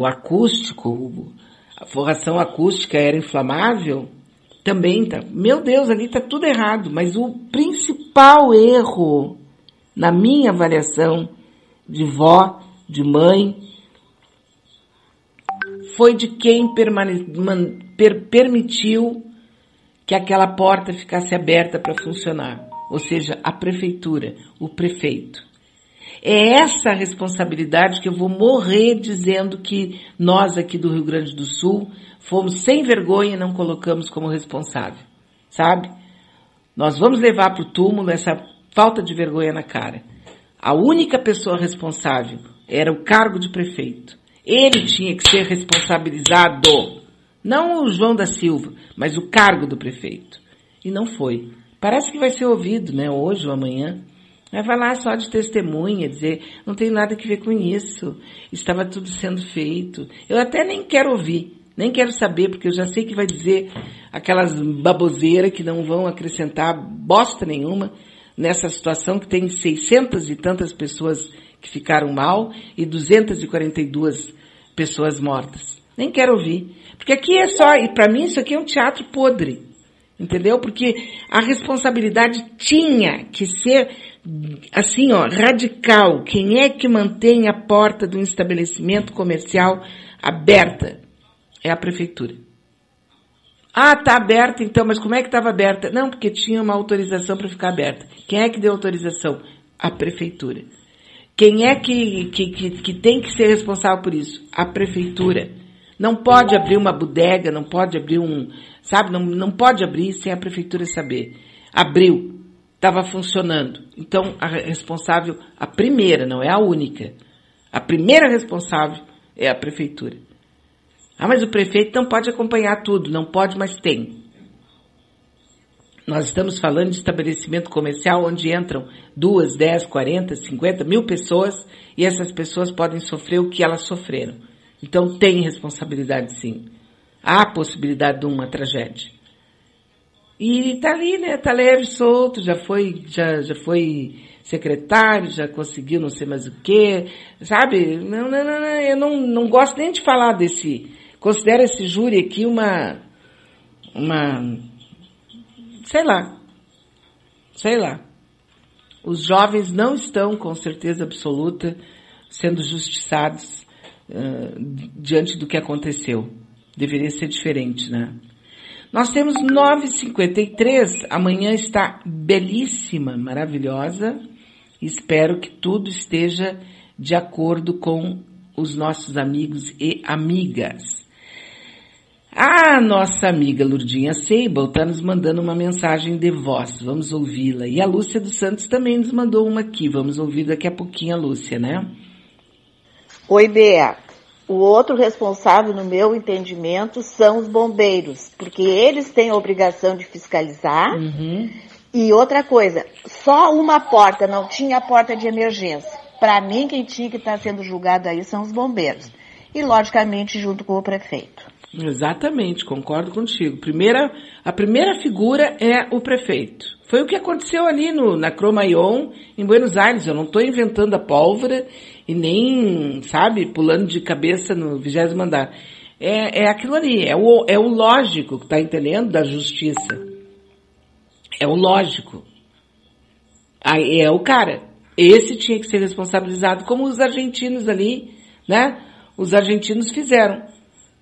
o acústico, a forração acústica era inflamável, também tá. Meu Deus, ali tá tudo errado, mas o principal erro, na minha avaliação, de vó, de mãe, foi de quem permane, man, per, permitiu que aquela porta ficasse aberta para funcionar, ou seja, a prefeitura, o prefeito. É essa responsabilidade que eu vou morrer dizendo que nós aqui do Rio Grande do Sul fomos sem vergonha e não colocamos como responsável, sabe? Nós vamos levar para o túmulo essa falta de vergonha na cara. A única pessoa responsável era o cargo de prefeito. Ele tinha que ser responsabilizado. Não o João da Silva, mas o cargo do prefeito. E não foi. Parece que vai ser ouvido, né? Hoje ou amanhã. Vai falar só de testemunha, dizer, não tem nada a ver com isso. Estava tudo sendo feito. Eu até nem quero ouvir, nem quero saber, porque eu já sei que vai dizer aquelas baboseiras que não vão acrescentar bosta nenhuma nessa situação que tem 600 e tantas pessoas que ficaram mal e 242 pessoas mortas. Nem quero ouvir. Porque aqui é só, e para mim isso aqui é um teatro podre. Entendeu? Porque a responsabilidade tinha que ser assim, ó, radical. Quem é que mantém a porta do estabelecimento comercial aberta? É a prefeitura. Ah, tá aberta então, mas como é que estava aberta? Não, porque tinha uma autorização para ficar aberta. Quem é que deu autorização? A prefeitura. Quem é que, que, que, que tem que ser responsável por isso? A prefeitura. Não pode abrir uma bodega, não pode abrir um, sabe, não, não pode abrir sem a prefeitura saber. Abriu, estava funcionando. Então, a responsável, a primeira, não é a única. A primeira responsável é a prefeitura. Ah, mas o prefeito não pode acompanhar tudo, não pode, mas tem. Nós estamos falando de estabelecimento comercial onde entram duas, dez, quarenta, cinquenta mil pessoas e essas pessoas podem sofrer o que elas sofreram. Então tem responsabilidade sim. Há possibilidade de uma tragédia. E tá ali, né? Tá leve, solto, já foi, já, já foi secretário, já conseguiu não sei mais o quê, sabe? Não, não, não, não, eu não, não gosto nem de falar desse, considero esse júri aqui uma, uma, sei lá, sei lá. Os jovens não estão, com certeza absoluta, sendo justiçados uh, diante do que aconteceu. Deveria ser diferente, né? Nós temos 9h53, amanhã está belíssima, maravilhosa. Espero que tudo esteja de acordo com os nossos amigos e amigas. A nossa amiga Lurdinha Seiba está nos mandando uma mensagem de voz. Vamos ouvi-la. E a Lúcia dos Santos também nos mandou uma aqui. Vamos ouvir daqui a pouquinho a Lúcia, né? Oi, Bea. O outro responsável, no meu entendimento, são os bombeiros, porque eles têm a obrigação de fiscalizar. Uhum. E outra coisa, só uma porta, não tinha porta de emergência. Para mim, quem tinha que estar tá sendo julgado aí são os bombeiros. E, logicamente, junto com o prefeito. Exatamente, concordo contigo. Primeira, a primeira figura é o prefeito. Foi o que aconteceu ali no, na Cromaion, em Buenos Aires. Eu não estou inventando a pólvora e nem, sabe, pulando de cabeça no vigésimo andar. É, é aquilo ali, é o, é o lógico, que tá entendendo, da justiça. É o lógico. Aí é o cara. Esse tinha que ser responsabilizado, como os argentinos ali, né? Os argentinos fizeram.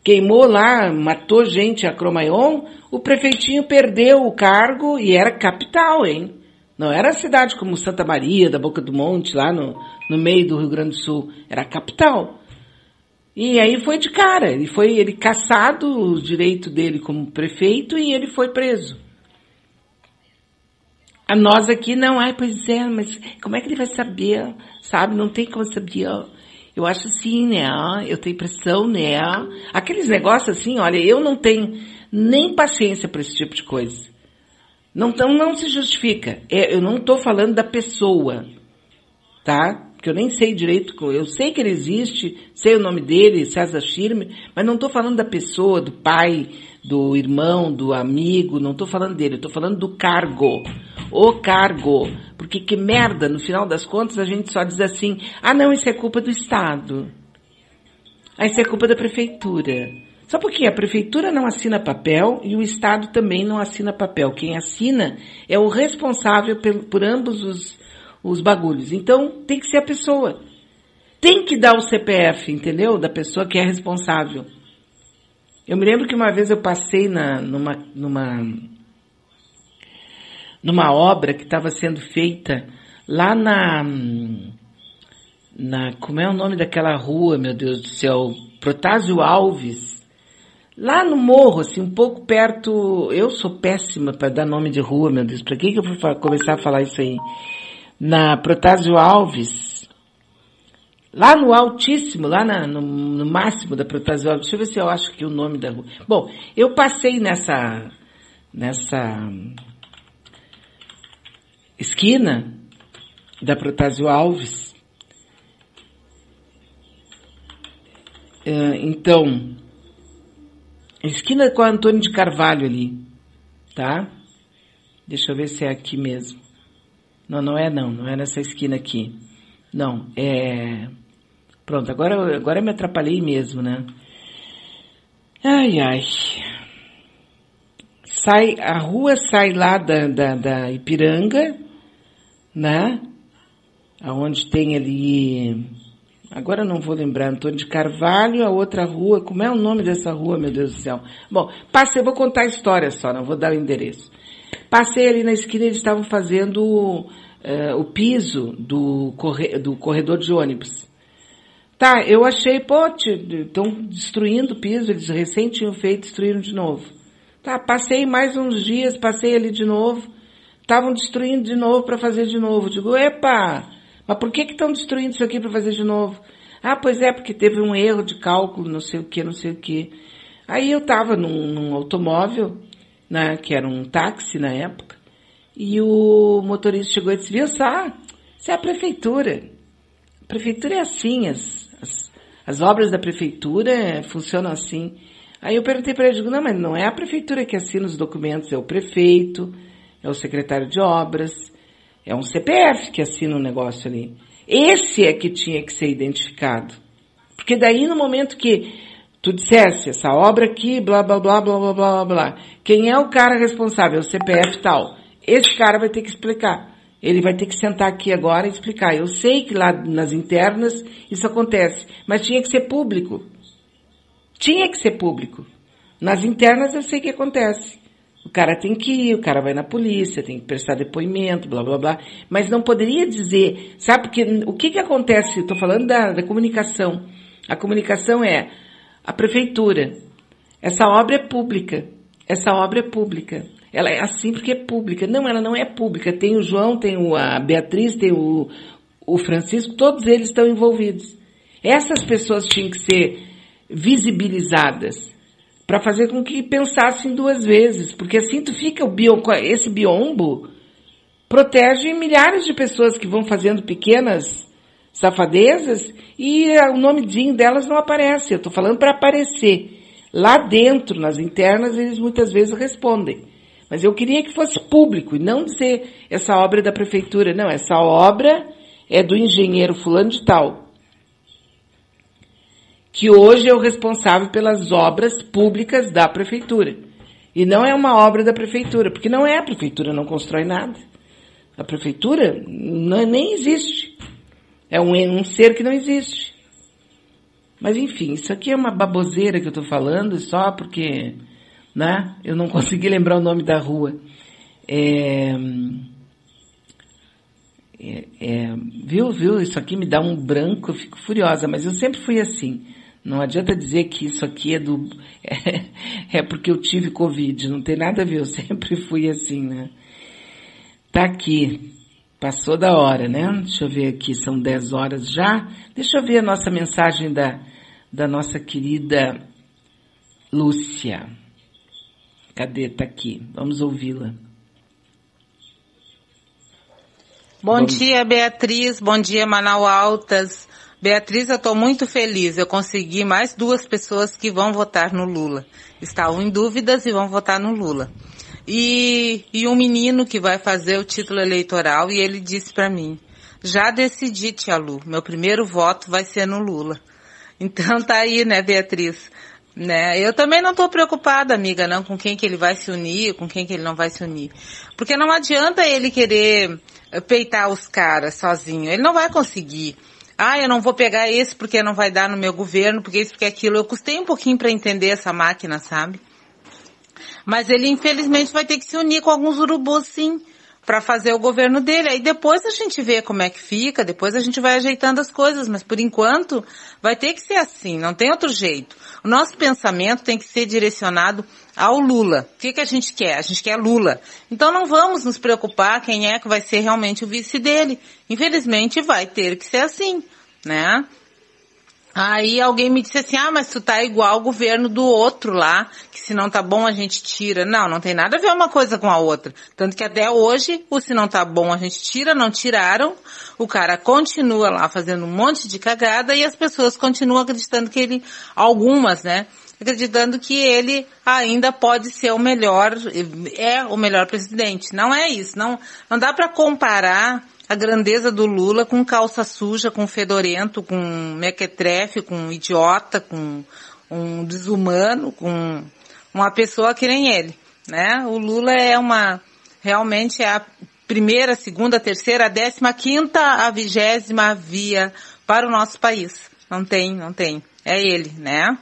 Queimou lá, matou gente a Cromaion, o prefeitinho perdeu o cargo e era capital, hein? Não era cidade como Santa Maria, da Boca do Monte, lá no, no meio do Rio Grande do Sul. Era capital. E aí foi de cara. Ele foi ele caçado o direito dele como prefeito e ele foi preso. A nós aqui não, ai, pois é, mas como é que ele vai saber? Sabe? Não tem como saber. Eu acho assim, né? Eu tenho impressão, né? Aqueles negócios assim, olha, eu não tenho nem paciência para esse tipo de coisa. Não, não, não se justifica. É, eu não estou falando da pessoa, tá? Porque eu nem sei direito, eu sei que ele existe, sei o nome dele, César Schirmer, mas não estou falando da pessoa, do pai, do irmão, do amigo, não estou falando dele, estou falando do cargo. O cargo. Porque que merda, no final das contas a gente só diz assim, ah não, isso é culpa do Estado. Ah, isso é culpa da prefeitura. Só porque a prefeitura não assina papel e o Estado também não assina papel. Quem assina é o responsável por ambos os, os bagulhos. Então tem que ser a pessoa. Tem que dar o CPF, entendeu? Da pessoa que é responsável. Eu me lembro que uma vez eu passei na, numa, numa, numa obra que estava sendo feita lá na, na. Como é o nome daquela rua, meu Deus do céu? Protásio Alves. Lá no morro, assim, um pouco perto. Eu sou péssima para dar nome de rua, meu Deus. Para que, que eu vou começar a falar isso aí? Na Protásio Alves Lá no altíssimo, lá na, no, no, máximo da Protasióloga, deixa eu ver se eu acho que o nome da rua. Bom, eu passei nessa, nessa esquina da Protásio Alves. É, então, esquina com a Antônio de Carvalho ali, tá? Deixa eu ver se é aqui mesmo. Não, não é não, não é nessa esquina aqui. Não, é Pronto, agora, agora me atrapalhei mesmo, né? Ai, ai. Sai, a rua sai lá da, da, da Ipiranga, né? Aonde tem ali, agora não vou lembrar, Antônio de Carvalho, a outra rua, como é o nome dessa rua, meu Deus do céu? Bom, passei, vou contar a história só, não vou dar o endereço. Passei ali na esquina, eles estavam fazendo uh, o piso do, corre, do corredor de ônibus. Tá, eu achei, pô, estão destruindo o piso, eles recém tinham feito, destruíram de novo. Tá, passei mais uns dias, passei ali de novo, estavam destruindo de novo para fazer de novo. Digo, epa, mas por que estão destruindo isso aqui para fazer de novo? Ah, pois é, porque teve um erro de cálculo, não sei o que, não sei o que. Aí eu estava num, num, automóvel, né, que era um táxi na época, e o motorista chegou e disse, viu só, isso é a prefeitura. A prefeitura é assim, as, as, as obras da prefeitura funcionam assim. Aí eu perguntei para ele, digo, não, mas não é a prefeitura que assina os documentos, é o prefeito, é o secretário de obras, é um CPF que assina o um negócio ali. Esse é que tinha que ser identificado. Porque daí no momento que tu dissesse essa obra aqui, blá, blá, blá, blá, blá, blá, blá, quem é o cara responsável? O CPF tal. Esse cara vai ter que explicar. Ele vai ter que sentar aqui agora e explicar. Eu sei que lá nas internas isso acontece, mas tinha que ser público. Tinha que ser público. Nas internas eu sei que acontece. O cara tem que ir, o cara vai na polícia, tem que prestar depoimento, blá blá blá. Mas não poderia dizer, sabe porque o que que acontece? Estou falando da, da comunicação. A comunicação é a prefeitura. Essa obra é pública. Essa obra é pública. Ela é assim porque é pública. Não, ela não é pública. Tem o João, tem a Beatriz, tem o, o Francisco, todos eles estão envolvidos. Essas pessoas tinham que ser visibilizadas para fazer com que pensassem duas vezes, porque assim tu fica o bio, esse biombo protege milhares de pessoas que vão fazendo pequenas safadezas e o nomezinho delas não aparece. Eu estou falando para aparecer. Lá dentro, nas internas, eles muitas vezes respondem. Mas eu queria que fosse público e não dizer essa obra é da prefeitura. Não, essa obra é do engenheiro fulano de tal. Que hoje é o responsável pelas obras públicas da prefeitura. E não é uma obra da prefeitura, porque não é a prefeitura, não constrói nada. A prefeitura não, nem existe. É um, um ser que não existe. Mas enfim, isso aqui é uma baboseira que eu estou falando, só porque né? Eu não [LAUGHS] consegui lembrar o nome da rua. É, é, é, viu, viu? Isso aqui me dá um branco, eu fico furiosa, mas eu sempre fui assim. Não adianta dizer que isso aqui é do. [LAUGHS] É, é porque eu tive Covid, não tem nada a ver, eu [LAUGHS] sempre fui assim, né? Tá aqui. Passou da hora, né? Deixa eu ver aqui, são 10 horas já. Deixa eu ver a nossa mensagem da, da nossa querida Lúcia. Cadê? Tá aqui. Vamos ouvi-la. Bom Vamos. dia, Beatriz. Bom dia, Manaus Altas. Beatriz, eu estou muito feliz. Eu consegui mais duas pessoas que vão votar no Lula. Estavam em dúvidas e vão votar no Lula. E, e um menino que vai fazer o título eleitoral e ele disse para mim, já decidi, tia Lu, meu primeiro voto vai ser no Lula. [LAUGHS] Então tá aí, né, Beatriz? Né? Eu também não estou preocupada, amiga, não, com quem que ele vai se unir, com quem que ele não vai se unir. Porque não adianta ele querer peitar os caras sozinho. Ele não vai conseguir. Ah, eu não vou pegar esse porque não vai dar no meu governo, porque isso, porque aquilo. Eu custei um pouquinho para entender essa máquina, sabe? Mas ele infelizmente vai ter que se unir com alguns urubus, sim para fazer o governo dele. Aí depois a gente vê como é que fica, depois a gente vai ajeitando as coisas, mas por enquanto vai ter que ser assim, não tem outro jeito. O nosso pensamento tem que ser direcionado ao Lula. O que, que a gente quer? A gente quer Lula. Então não vamos nos preocupar quem é que vai ser realmente o vice dele. Infelizmente vai ter que ser assim, né? Aí alguém me disse assim, ah, mas tu tá igual o governo do outro lá, que se não tá bom a gente tira. Não, não tem nada a ver uma coisa com a outra. Tanto que até hoje, o se não tá bom a gente tira, não tiraram. O cara continua lá fazendo um monte de cagada e as pessoas continuam acreditando que ele, algumas, né? Acreditando que ele ainda pode ser o melhor, é o melhor presidente. Não é isso. Não, não dá para comparar a grandeza do Lula com calça suja, com fedorento, com mequetrefe, com idiota, com um desumano, com uma pessoa que nem ele, né? O Lula é uma, realmente é a primeira, segunda, terceira, décima quinta, a vigésima via para o nosso país. Não tem, não tem. É ele, né?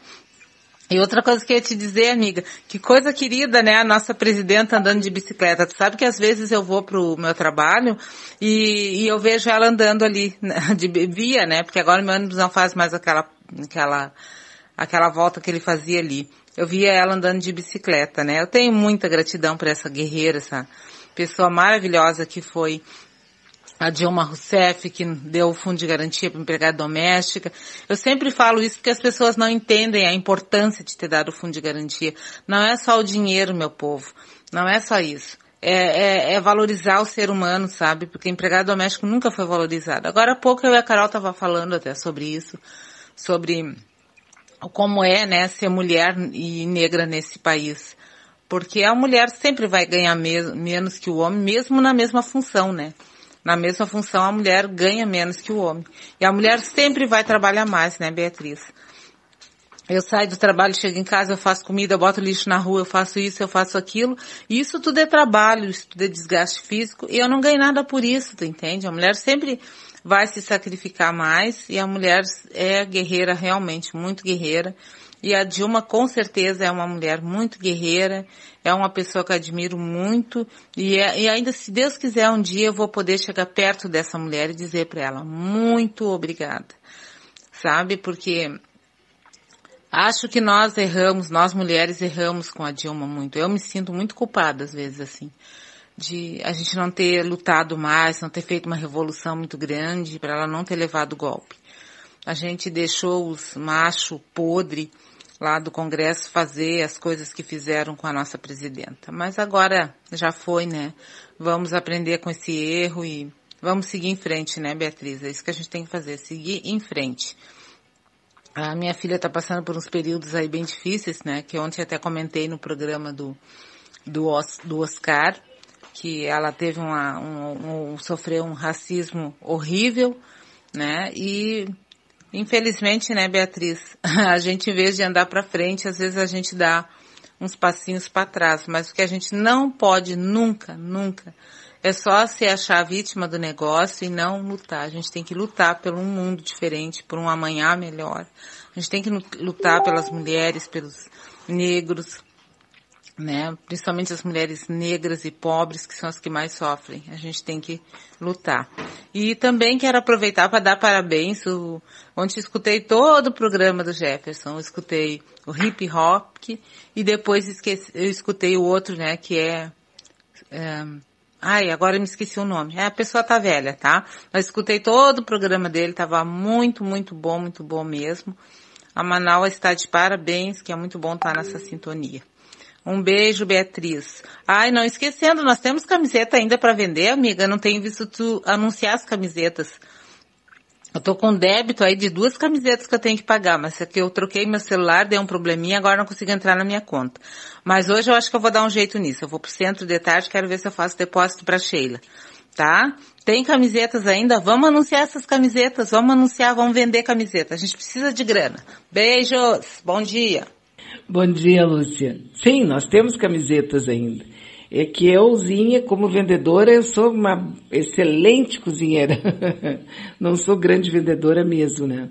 E outra coisa que eu ia te dizer, amiga, que coisa querida, né, a nossa presidenta andando de bicicleta. Tu sabe que às vezes eu vou pro meu trabalho e, e eu vejo ela andando ali, né, [LAUGHS] de via, né, porque agora meu ônibus não faz mais aquela, aquela, aquela volta que ele fazia ali. Eu via ela andando de bicicleta, né. Eu tenho muita gratidão por essa guerreira, essa pessoa maravilhosa que foi a Dilma Rousseff, que deu o fundo de garantia para empregada doméstica. Eu sempre falo isso porque as pessoas não entendem a importância de ter dado o fundo de garantia. Não é só o dinheiro, meu povo. Não é só isso. É, é, é valorizar o ser humano, sabe? Porque empregado doméstico nunca foi valorizado. Agora há pouco eu e a Carol tava falando até sobre isso, sobre como é, né, ser mulher e negra nesse país. Porque a mulher sempre vai ganhar me menos que o homem, mesmo na mesma função, né? Na mesma função, a mulher ganha menos que o homem. E a mulher sempre vai trabalhar mais, né, Beatriz? Eu saio do trabalho, chego em casa, eu faço comida, eu boto lixo na rua, eu faço isso, eu faço aquilo. Isso tudo é trabalho, isso tudo é desgaste físico. E eu não ganho nada por isso, tu entende? A mulher sempre vai se sacrificar mais e a mulher é guerreira realmente, muito guerreira. E a Dilma com certeza é uma mulher muito guerreira, é uma pessoa que admiro muito e, é, e ainda se Deus quiser um dia eu vou poder chegar perto dessa mulher e dizer para ela muito obrigada, sabe? Porque acho que nós erramos, nós mulheres erramos com a Dilma muito. Eu me sinto muito culpada às vezes assim de a gente não ter lutado mais, não ter feito uma revolução muito grande para ela não ter levado golpe. A gente deixou os machos podre lá do Congresso fazer as coisas que fizeram com a nossa presidenta. Mas agora já foi, né? Vamos aprender com esse erro e vamos seguir em frente, né, Beatriz? É isso que a gente tem que fazer, seguir em frente. A minha filha está passando por uns períodos aí bem difíceis, né? Que ontem até comentei no programa do, do, do Oscar, que ela teve uma, um, um, sofreu um racismo horrível, né? E Infelizmente, né, Beatriz? [LAUGHS] A gente, em vez de andar para frente, às vezes a gente dá uns passinhos para trás. Mas o que a gente não pode nunca, nunca, é só se achar vítima do negócio e não lutar. A gente tem que lutar por um mundo diferente, por um amanhã melhor. A gente tem que lutar pelas mulheres, pelos negros, né? Principalmente as mulheres negras e pobres, que são as que mais sofrem. A gente tem que lutar. E também quero aproveitar para dar parabéns. O, ontem escutei todo o programa do Jefferson. Eu escutei o hip hop e depois esqueci, eu escutei o outro, né? Que é, é Ai, agora eu me esqueci o nome. É, a pessoa tá velha, tá? Mas escutei todo o programa dele, tava muito, muito bom, muito bom mesmo. A Manaus está de parabéns, que é muito bom estar nessa sintonia. Um beijo, Beatriz. Ai, não esquecendo, nós temos camiseta ainda para vender, amiga. Não tenho visto tu anunciar as camisetas. Eu tô com débito aí de duas camisetas que eu tenho que pagar, mas é que eu troquei meu celular, deu um probleminha, agora não consigo entrar na minha conta. Mas hoje eu acho que eu vou dar um jeito nisso. Eu vou pro centro de tarde, quero ver se eu faço depósito para Sheila. Tá? Tem camisetas ainda? Vamos anunciar essas camisetas, vamos anunciar, vamos vender camiseta. A gente precisa de grana. Beijos, bom dia. Bom dia, Lúcia. Sim, nós temos camisetas ainda. É que euzinha, como vendedora, eu sou uma excelente cozinheira. [LAUGHS] Não sou grande vendedora mesmo, né?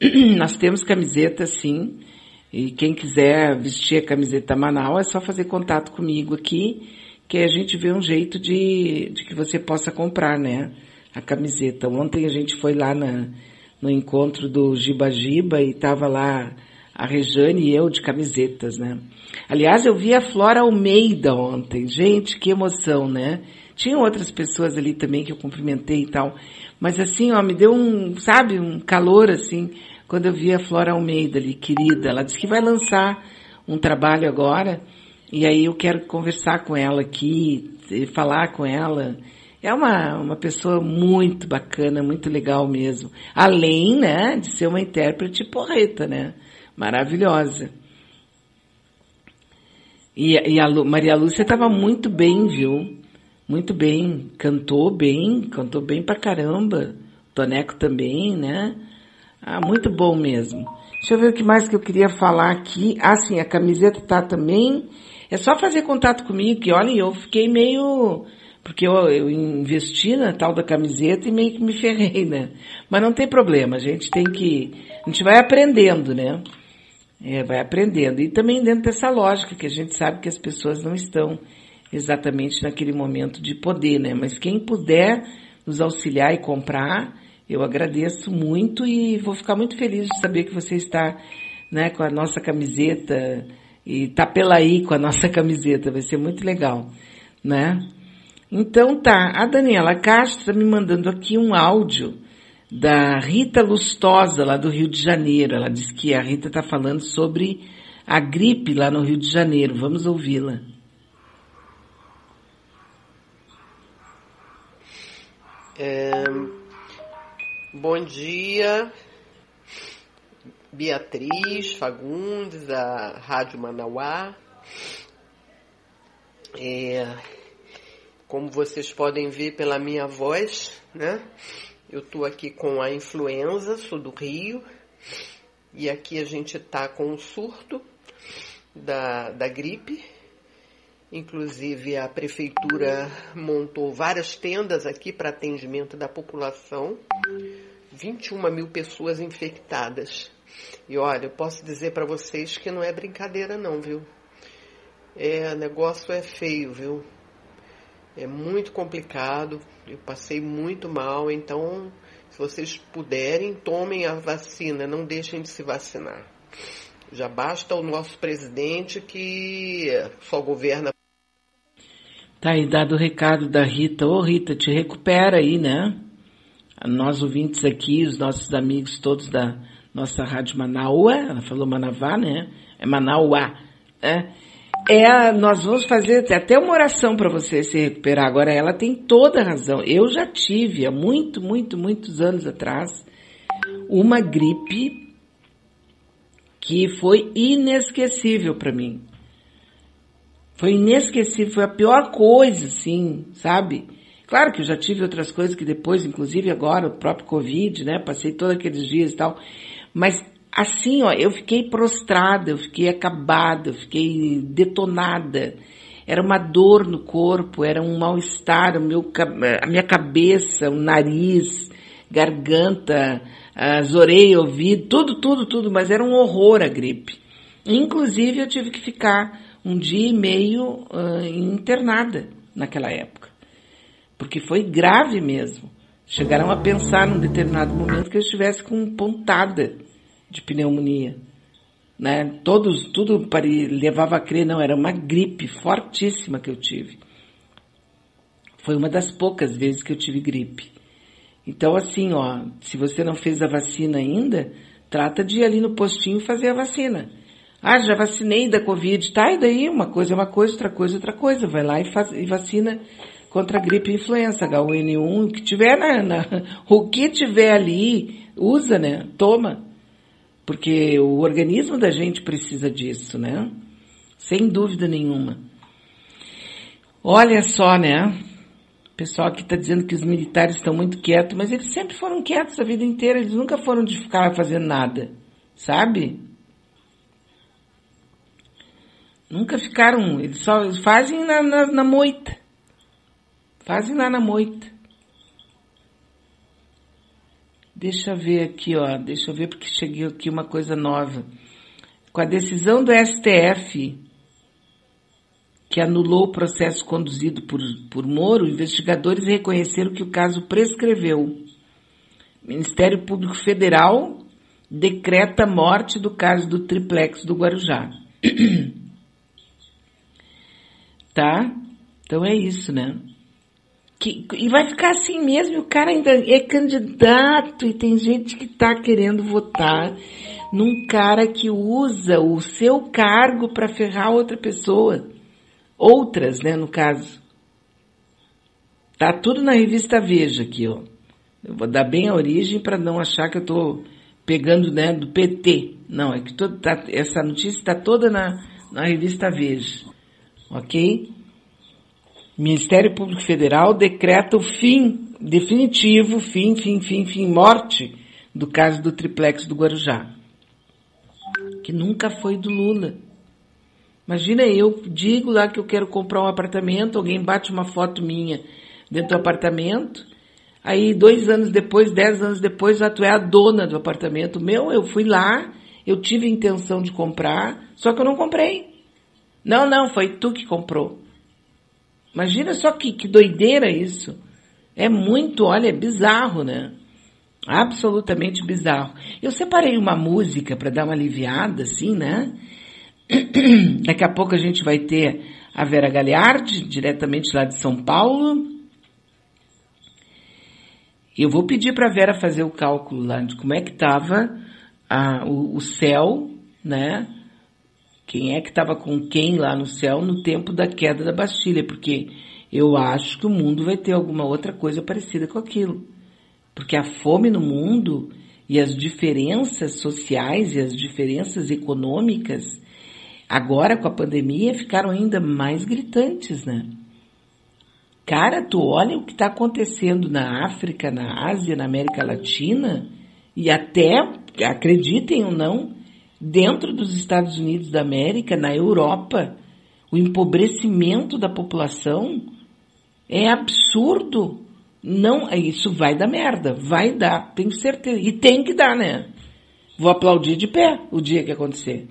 [CLEARS THROAT] Nós temos camiseta, sim. E quem quiser vestir a camiseta Manaus é só fazer contato comigo aqui, que a gente vê um jeito de, de que você possa comprar, né? A camiseta. Ontem a gente foi lá na, no encontro do Giba Giba e tava lá a Rejane e eu de camisetas, né? Aliás, eu vi a Flora Almeida ontem. Gente, que emoção, né? Tinham outras pessoas ali também que eu cumprimentei e tal. Mas assim, ó, me deu um, sabe, um calor assim, quando eu vi a Flora Almeida ali, querida. Ela disse que vai lançar um trabalho agora. E aí eu quero conversar com ela aqui, falar com ela. É uma, uma pessoa muito bacana, muito legal mesmo. Além, né, de ser uma intérprete porreta, né? Maravilhosa. E, e a Lu, Maria Lúcia estava muito bem, viu? Muito bem. Cantou bem, cantou bem pra caramba. Toneco também, né? Ah, muito bom mesmo. Deixa eu ver o que mais que eu queria falar aqui. Ah, sim, a camiseta tá também. É só fazer contato comigo, que olha, eu fiquei meio. Porque eu, eu investi na tal da camiseta e meio que me ferrei, né? Mas não tem problema, a gente tem que. A gente vai aprendendo, né? É, vai aprendendo. E também dentro dessa lógica, que a gente sabe que as pessoas não estão exatamente naquele momento de poder, né? Mas quem puder nos auxiliar e comprar, eu agradeço muito e vou ficar muito feliz de saber que você está, né, com a nossa camiseta e tá pela aí com a nossa [LAUGHS] camiseta, vai ser muito legal, né? Então tá, a Daniela Castro está me mandando aqui um áudio da Rita Lustosa, lá do Rio de Janeiro. Ela diz que a Rita está falando sobre a gripe lá no Rio de Janeiro. Vamos ouvi-la. É, bom dia, Beatriz Fagundes, da Rádio Manauá. É, como vocês podem ver pela minha voz, né? Eu estou aqui com a influenza, sou do Rio, e aqui a gente está com o surto da, da gripe. Inclusive, a prefeitura montou várias tendas aqui para atendimento da população. 21 mil pessoas infectadas. E olha, eu posso dizer para vocês que não é brincadeira, não, viu? É, negócio é feio, viu? É muito complicado, eu passei muito mal, então se vocês puderem, tomem a vacina, não deixem de se vacinar. Já basta o nosso presidente que só governa. Tá aí dado o recado da Rita. Ô Rita, te recupera aí, né? Nós ouvintes aqui, os nossos amigos todos da nossa rádio Manaua, ela falou Manavá, né? É Manauá, né? É, nós vamos fazer até uma oração para você se recuperar. Agora, ela tem toda a razão. Eu já tive, há muito, muito, muitos anos atrás, uma gripe que foi inesquecível para mim. Foi inesquecível, foi a pior coisa, assim, sabe? Claro que eu já tive outras coisas que depois, inclusive agora, o próprio Covid, né? Passei todos aqueles dias e tal. Mas assim, ó, eu fiquei prostrada, eu fiquei acabada, eu fiquei detonada. Era uma dor no corpo, era um mal-estar, a minha cabeça, o nariz, garganta, as orelhas, ouvido, tudo, tudo, tudo, mas era um horror a gripe. Inclusive eu tive que ficar um dia e meio uh, internada naquela época. Porque foi grave mesmo. Chegaram a pensar num determinado momento que eu estivesse com pontada de pneumonia. Né? Todos, tudo para, levava a crer, não, era uma gripe fortíssima que eu tive. Foi uma das poucas vezes que eu tive gripe. Então, assim, ó, se você não fez a vacina ainda, trata de ir ali no postinho fazer a vacina. Ah, já vacinei da Covid. Tá, e daí? Uma coisa é uma coisa, outra coisa é outra coisa. Vai lá e, faz, e vacina contra a gripe e influenza, H1N1, o que tiver na, na, [LAUGHS] o que tiver ali, usa, né? Toma. Porque o organismo da gente precisa disso, né? Sem dúvida nenhuma. Olha só, né? O pessoal aqui está dizendo que os militares estão muito quietos, mas eles sempre foram quietos a vida inteira, eles nunca foram de ficar fazendo nada, sabe? Nunca ficaram, eles só fazem na, na, na moita. Fazem lá na moita. Deixa eu ver aqui, ó. Deixa eu ver porque cheguei aqui uma coisa nova. Com a decisão do STF, que anulou o processo conduzido por, por Moro, investigadores reconheceram que o caso prescreveu. O Ministério Público Federal decreta a morte do caso do triplex do Guarujá. [CLEARS THROAT] tá? Então é isso, né? Que, e vai ficar assim mesmo, e o cara ainda é candidato e tem gente que está querendo votar num cara que usa o seu cargo para ferrar outra pessoa. Outras, né, no caso. Tá tudo na revista Veja aqui, ó. Eu vou dar bem a origem para não achar que eu estou pegando, né, do PT. Não, é que todo, tá, essa notícia está toda na, na revista Veja. Ok? Ministério Público Federal decreta o fim definitivo, fim, fim, fim, fim, morte do caso do triplex do Guarujá, que nunca foi do Lula. Imagina eu digo lá que eu quero comprar um apartamento, alguém bate uma foto minha dentro do apartamento, aí dois anos depois, dez anos depois, tu é a dona do apartamento meu, eu fui lá, eu tive intenção de comprar, só que eu não comprei. Não, não, foi tu que comprou. Imagina só que, que doideira isso. É muito, olha, é bizarro, né? Absolutamente bizarro. Eu separei uma música para dar uma aliviada, assim, né? [CLEARS THROAT] Daqui a pouco a gente vai ter a Vera Galiardi, diretamente lá de São Paulo. Eu vou pedir para a Vera fazer o cálculo lá de como é que estava o, o céu, né? Quem é que estava com quem lá no céu no tempo da queda da Bastilha, porque eu acho que o mundo vai ter alguma outra coisa parecida com aquilo. Porque a fome no mundo e as diferenças sociais e as diferenças econômicas, agora com a pandemia, ficaram ainda mais gritantes, né? Cara, tu olha o que está acontecendo na África, na Ásia, na América Latina, e até, acreditem ou não, dentro dos Estados Unidos da América, na Europa, o empobrecimento da população é absurdo. Não, isso vai dar merda, vai dar, tenho certeza. E tem que dar, né? Vou aplaudir de pé o dia que acontecer.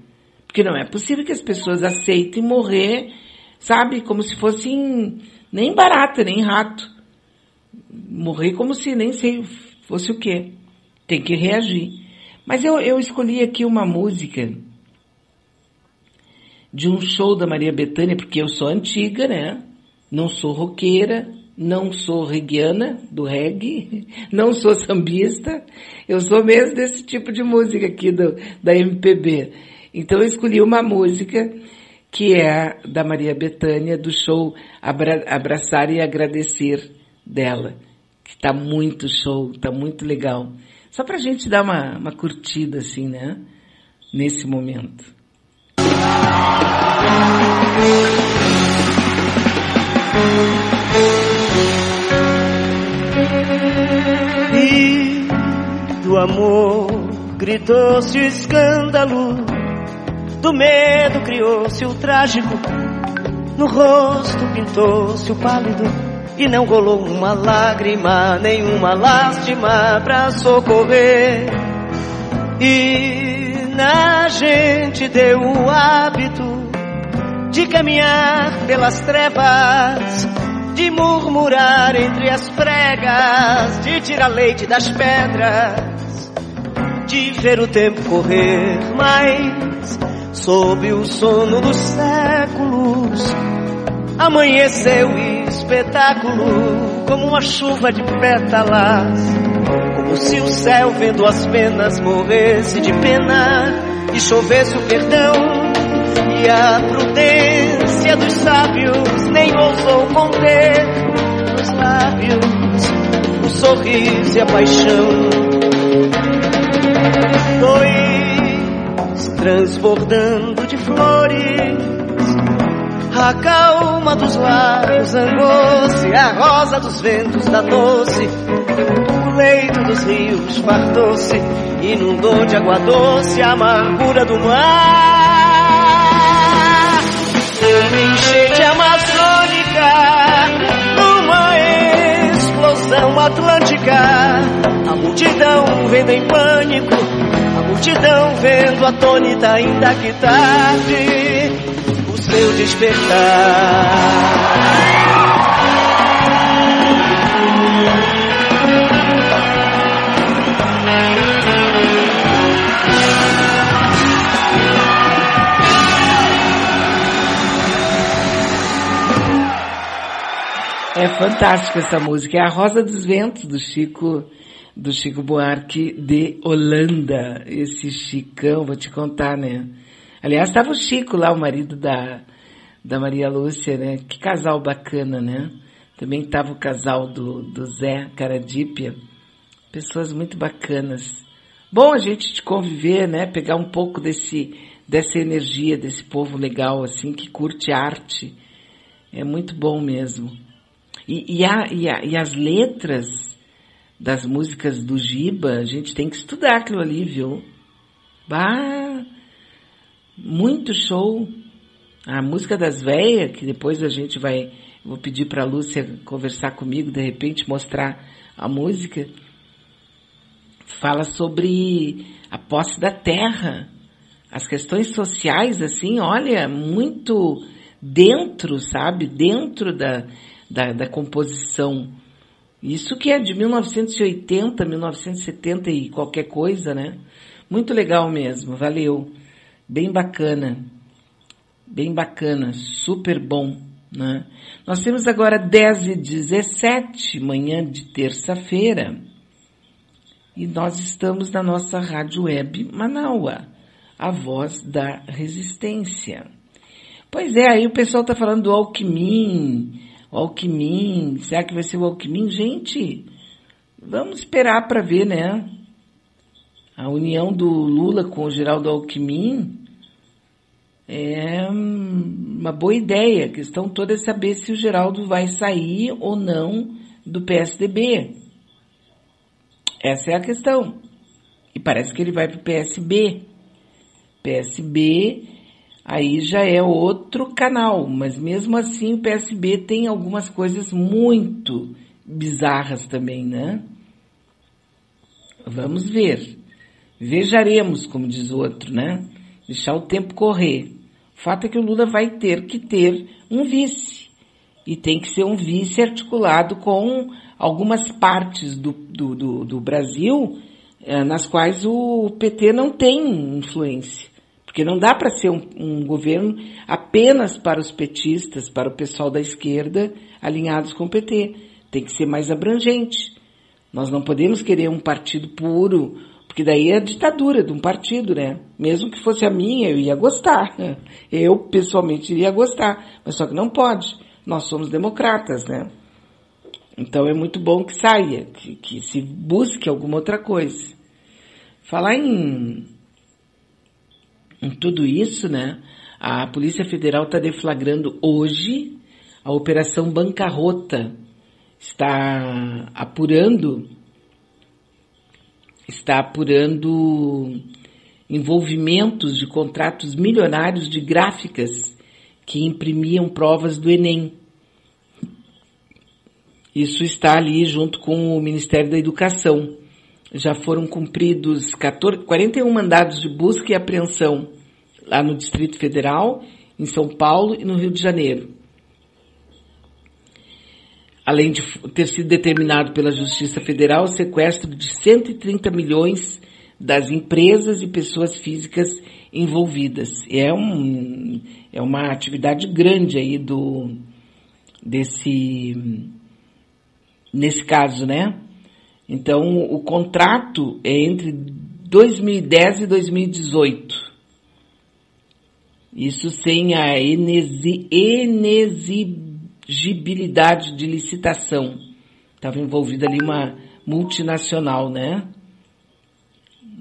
Porque não é possível que as pessoas aceitem morrer, sabe, como se fossem nem barata, nem rato. Morrer como se nem sei fosse o quê. Tem que reagir. Mas eu, eu escolhi aqui uma música de um show da Maria Bethânia, porque eu sou antiga, né? Não sou roqueira, não sou reguiana do reggae, [LAUGHS] não sou sambista, eu sou mesmo desse tipo de música aqui do, da MPB. Então eu escolhi uma música que é da Maria Bethânia, do show Abra, Abraçar e Agradecer dela, que está muito show, está muito legal. Só para a gente dar uma, uma curtida assim, né? Nesse momento. E do amor gritou-se o escândalo, do medo criou-se o trágico, no rosto pintou-se o pálido e não rolou uma lágrima, nenhuma lástima pra socorrer. E na gente deu o hábito de caminhar pelas trevas, de murmurar entre as pregas, de tirar leite das pedras, de ver o tempo correr, mas sob o sono dos séculos Amanheceu espetáculo como uma chuva de pétalas, como se o céu vendo as penas morresse de pena e chovesse o perdão e a prudência dos sábios nem ousou conter nos lábios o sorriso e a paixão. Dois transbordando de flores, a calma dos lábios angou-se, a rosa dos ventos da doce, o leito dos rios fartou-se, inundou de água doce a amargura do mar. Uma enchente amazônica, uma explosão atlântica, a multidão vendo em pânico, a multidão vendo atônita ainda que tarde o seu despertar. É fantástica essa música. É a Rosa dos Ventos do Chico, do Chico Buarque de Holanda. Esse Chicão, vou te contar, né? Aliás, estava o Chico lá, o marido da, da Maria Lúcia, né? Que casal bacana, né? Também estava o casal do, do Zé Caradípia. Pessoas muito bacanas. Bom a gente conviver, né? Pegar um pouco desse, dessa energia desse povo legal, assim, que curte arte. É muito bom mesmo. E, e, a, e, a, e as letras das músicas do Giba, a gente tem que estudar aquilo ali, viu? Bah, muito show. A música das velhas, que depois a gente vai, vou pedir para a Lúcia conversar comigo, de repente mostrar a música, fala sobre a posse da terra, as questões sociais, assim, olha, muito dentro, sabe? Dentro da, da, da composição. Isso que é de 1980, 1970 e qualquer coisa, né? Muito legal mesmo, valeu. Bem bacana. Bem bacana, super bom, né? Nós temos agora 10 e 17, manhã de terça-feira. E nós estamos na nossa rádio web Manaua, a voz da resistência. Pois é, aí o pessoal tá falando do o Alckmin, será que vai ser o Alckmin? Gente, vamos esperar para ver, né? A união do Lula com o Geraldo Alckmin é uma boa ideia. A questão toda é saber se o Geraldo vai sair ou não do PSDB. Essa é a questão. E parece que ele vai para o PSB. PSB aí já é outro canal, mas mesmo assim o PSB tem algumas coisas muito bizarras também, né? Vamos ver. Vejaremos, como diz o outro, né? Deixar o tempo correr. O fato é que o Lula vai ter que ter um vice. E tem que ser um vice articulado com algumas partes do, do, do, do Brasil eh, nas quais o PT não tem influência. Porque não dá para ser um, um, governo apenas para os petistas, para o pessoal da esquerda alinhados com o PT. Tem que ser mais abrangente. Nós não podemos querer um partido puro, porque daí é a ditadura de um partido, né? Mesmo que fosse a minha, eu ia gostar. Eu, pessoalmente, iria gostar. Mas só que não pode. Nós somos democratas, né? Então é muito bom que saia, que, que se busque alguma outra coisa. Falar em em tudo isso, né, a Polícia Federal está deflagrando hoje a Operação Bancarrota. Está apurando, está apurando envolvimentos de contratos milionários de gráficas que imprimiam provas do Enem. Isso está ali junto com o Ministério da Educação já foram cumpridos 14, 41 mandados de busca e apreensão lá no Distrito Federal, em São Paulo e no Rio de Janeiro. Além de ter sido determinado pela Justiça Federal o sequestro de 130 milhões das empresas e pessoas físicas envolvidas. É, um, é uma atividade grande aí do, desse, nesse caso, né? Então, o contrato é entre 2010 e 2018. Isso sem a inexi, inexigibilidade de licitação. Estava envolvida ali uma multinacional, né?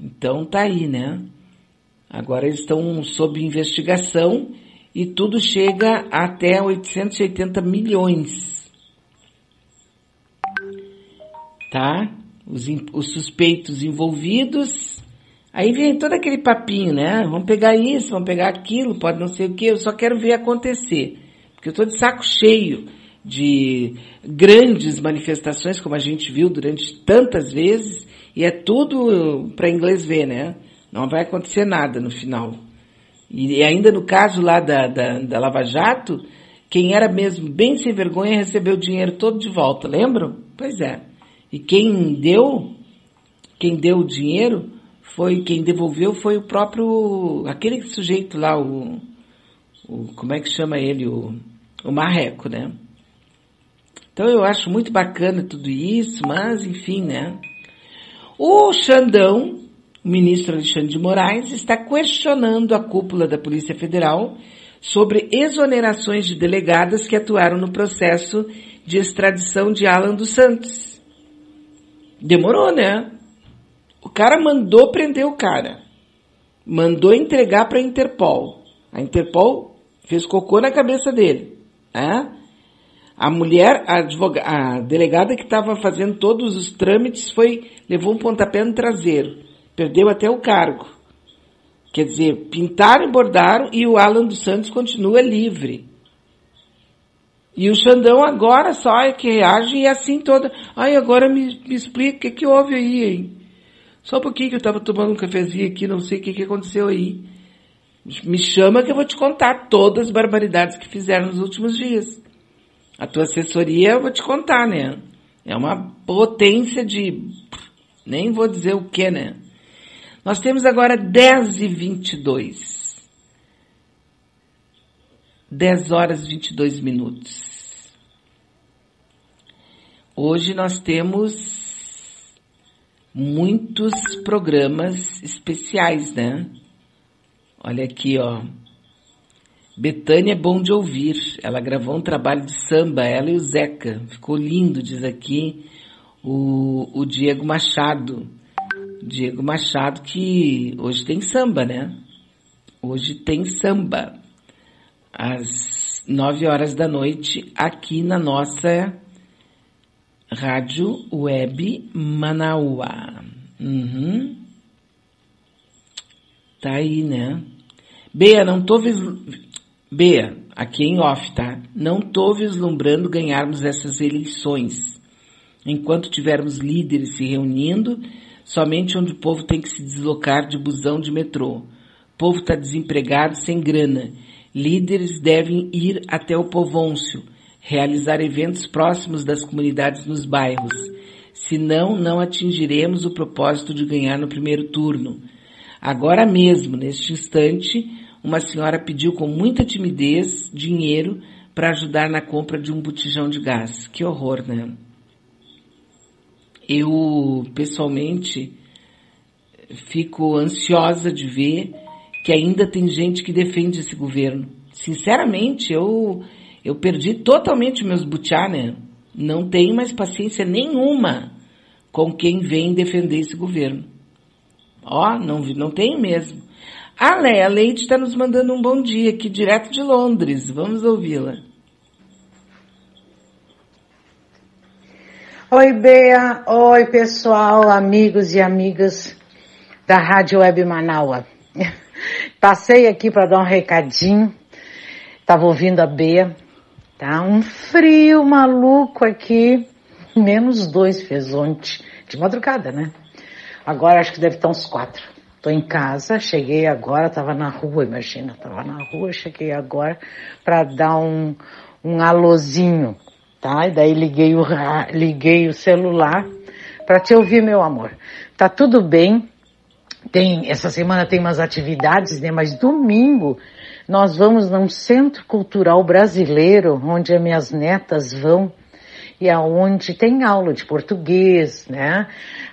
Então tá aí, né? Agora eles estão sob investigação e tudo chega até 880 milhões. Tá? Os, os suspeitos envolvidos. Aí vem todo aquele papinho, né? Vamos pegar isso, vamos pegar aquilo, pode não ser o que, eu só quero ver acontecer. Porque eu estou de saco cheio de grandes manifestações, como a gente viu durante tantas vezes, e é tudo para inglês ver, né? Não vai acontecer nada no final. E ainda no caso lá da, da, da Lava Jato, quem era mesmo bem sem vergonha recebeu o dinheiro todo de volta, lembram? Pois é. E quem deu, quem deu o dinheiro, foi, quem devolveu foi o próprio, aquele sujeito lá, o, o como é que chama ele, o, o Marreco, né? Então eu acho muito bacana tudo isso, mas enfim, né? O Xandão, o ministro Alexandre de Moraes, está questionando a cúpula da Polícia Federal sobre exonerações de delegadas que atuaram no processo de extradição de Alan dos Santos. Demorou, né? O cara mandou prender o cara. Mandou entregar para a Interpol. A Interpol fez cocô na cabeça dele. Né? A mulher, a, a delegada que estava fazendo todos os trâmites foi levou um pontapé no traseiro, perdeu até o cargo. Quer dizer, pintaram e bordaram e o Alan dos Santos continua livre. E o Xandão agora só é que reage e é assim toda. Ai, agora me, me explica o que, que houve aí, hein? Só um pouquinho que eu estava tomando um cafezinho aqui, não sei o que, que aconteceu aí. Me chama que eu vou te contar todas as barbaridades que fizeram nos últimos dias. A tua assessoria, eu vou te contar, né? É uma potência de. Nem vou dizer o que, né? Nós temos agora 10 e 22. 10 horas e 22 minutos. Hoje nós temos muitos programas especiais, né? Olha aqui, ó. Betânia é bom de ouvir. Ela gravou um trabalho de samba, ela e o Zeca. Ficou lindo, diz aqui o, o Diego Machado. Diego Machado que hoje tem samba, né? Hoje tem samba. Às nove horas da noite, aqui na nossa Rádio Web Manauá. Uhum. Tá aí, né? Bea, não tô Bea, aqui em off, tá? Não tô vislumbrando ganharmos essas eleições. Enquanto tivermos líderes se reunindo, somente onde o povo tem que se deslocar de busão de metrô. O povo está desempregado, sem grana. Líderes devem ir até o povôncio, realizar eventos próximos das comunidades nos bairros. Senão, não atingiremos o propósito de ganhar no primeiro turno. Agora mesmo, neste instante, uma senhora pediu com muita timidez dinheiro para ajudar na compra de um botijão de gás. Que horror, né? Eu, pessoalmente, fico ansiosa de ver que ainda tem gente que defende esse governo. Sinceramente, eu, eu perdi totalmente meus butiá, né? Não tenho mais paciência nenhuma com quem vem defender esse governo. Ó, não, não tenho mesmo. A Leia Leite está nos mandando um bom dia aqui direto de Londres. Vamos ouvi-la. Oi, Bea. Oi, pessoal, amigos e amigas da Rádio Web Manaua. [LAUGHS] Passei aqui para dar um recadinho. Tava ouvindo a Bea. Tá um frio maluco aqui. Menos dois fez ontem. De madrugada, né? Agora acho que deve estar uns quatro. Tô em casa, cheguei agora, tava na rua, imagina, tava na rua, cheguei agora para dar um, um alôzinho, tá? E daí liguei o, liguei o celular para te ouvir, meu amor. Tá tudo bem, tem, essa semana tem umas atividades, né? Mas domingo nós vamos num centro cultural brasileiro, onde as minhas netas vão, e aonde tem aula de português, né?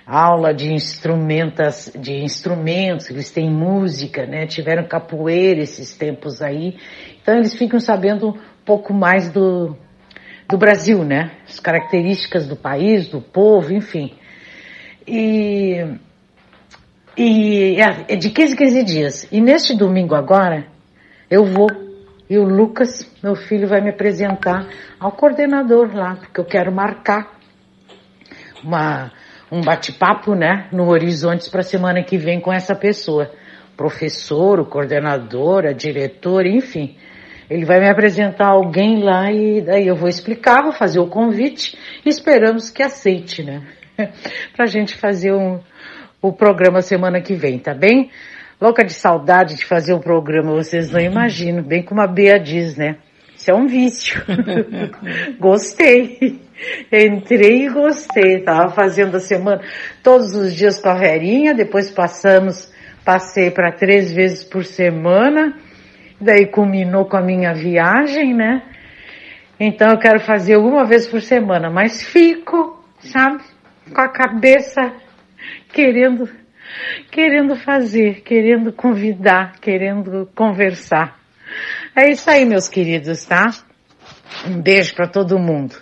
Aula de instrumentos, de instrumentos, eles têm música, né? Tiveram capoeira esses tempos aí. Então eles ficam sabendo um pouco mais do, do Brasil, né? As características do país, do povo, enfim. E, e é de 15 em 15 dias. E neste domingo agora, eu vou e o Lucas, meu filho, vai me apresentar ao coordenador lá, porque eu quero marcar uma, um bate-papo, né, no Horizontes para a semana que vem com essa pessoa. Professor, o coordenador, a diretora, enfim. Ele vai me apresentar alguém lá e daí eu vou explicar, vou fazer o convite e esperamos que aceite, né? [LAUGHS] pra gente fazer um, o programa semana que vem, tá bem? Louca de saudade de fazer o programa, vocês não imaginam, bem como a Bea diz, né? Isso é um vício. [LAUGHS] gostei. Entrei e gostei. Tava fazendo a semana todos os dias com a Verinha, depois passamos, passei para três vezes por semana, daí culminou com a minha viagem, né? Então eu quero fazer uma vez por semana, mas fico, sabe, com a cabeça querendo querendo fazer, querendo convidar, querendo conversar. É isso aí, meus queridos, tá? Um beijo para todo mundo,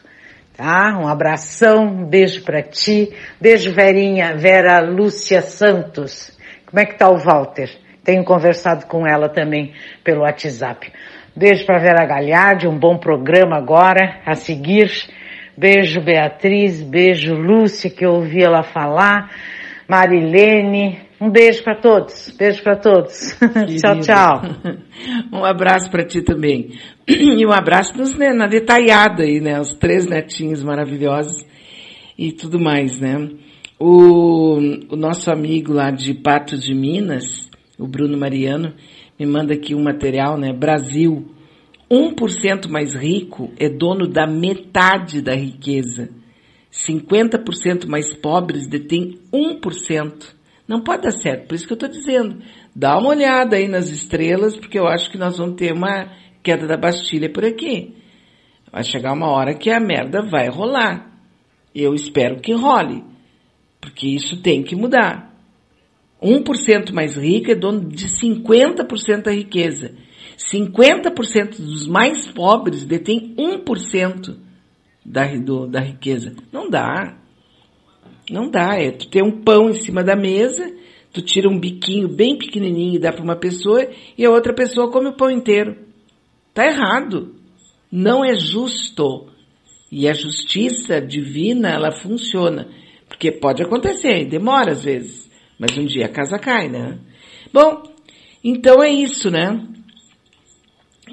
tá? Um abração, um beijo para ti, beijo Verinha, Vera Lúcia Santos. Como é que tá o Walter? Tenho conversado com ela também pelo WhatsApp. Beijo para Vera Galhardi, um bom programa agora a seguir. Beijo Beatriz, beijo Lúcia que eu ouvi ela falar. Marilene. Um beijo para todos. Beijo para todos. [LAUGHS] tchau, tchau. [LAUGHS] Um abraço para ti também. [CLEARS THROAT] E um abraço nos, né, na detalhada aí, né? Os três netinhos maravilhosos e tudo mais, né? O, o nosso amigo lá de Patos de Minas, o Bruno Mariano, me manda aqui um material, né? Brasil, 1% mais rico é dono da metade da riqueza 50% mais pobres detêm 1%. Não pode dar certo, por isso que eu estou dizendo. Dá uma olhada aí nas estrelas, porque eu acho que nós vamos ter uma queda da Bastilha por aqui. Vai chegar uma hora que a merda vai rolar. Eu espero que role, porque isso tem que mudar. 1% mais rico é dono de 50% da riqueza. 50% dos mais pobres detêm 1% da, do, da riqueza. Não dá. Não dá. É tu ter um pão em cima da mesa, tu tira um biquinho bem pequenininho e dá para uma pessoa e a outra pessoa come o pão inteiro. Tá errado. Não é justo. E a justiça divina, ela funciona. Porque pode acontecer, demora às vezes. Mas um dia a casa cai, né? Bom, então é isso, né?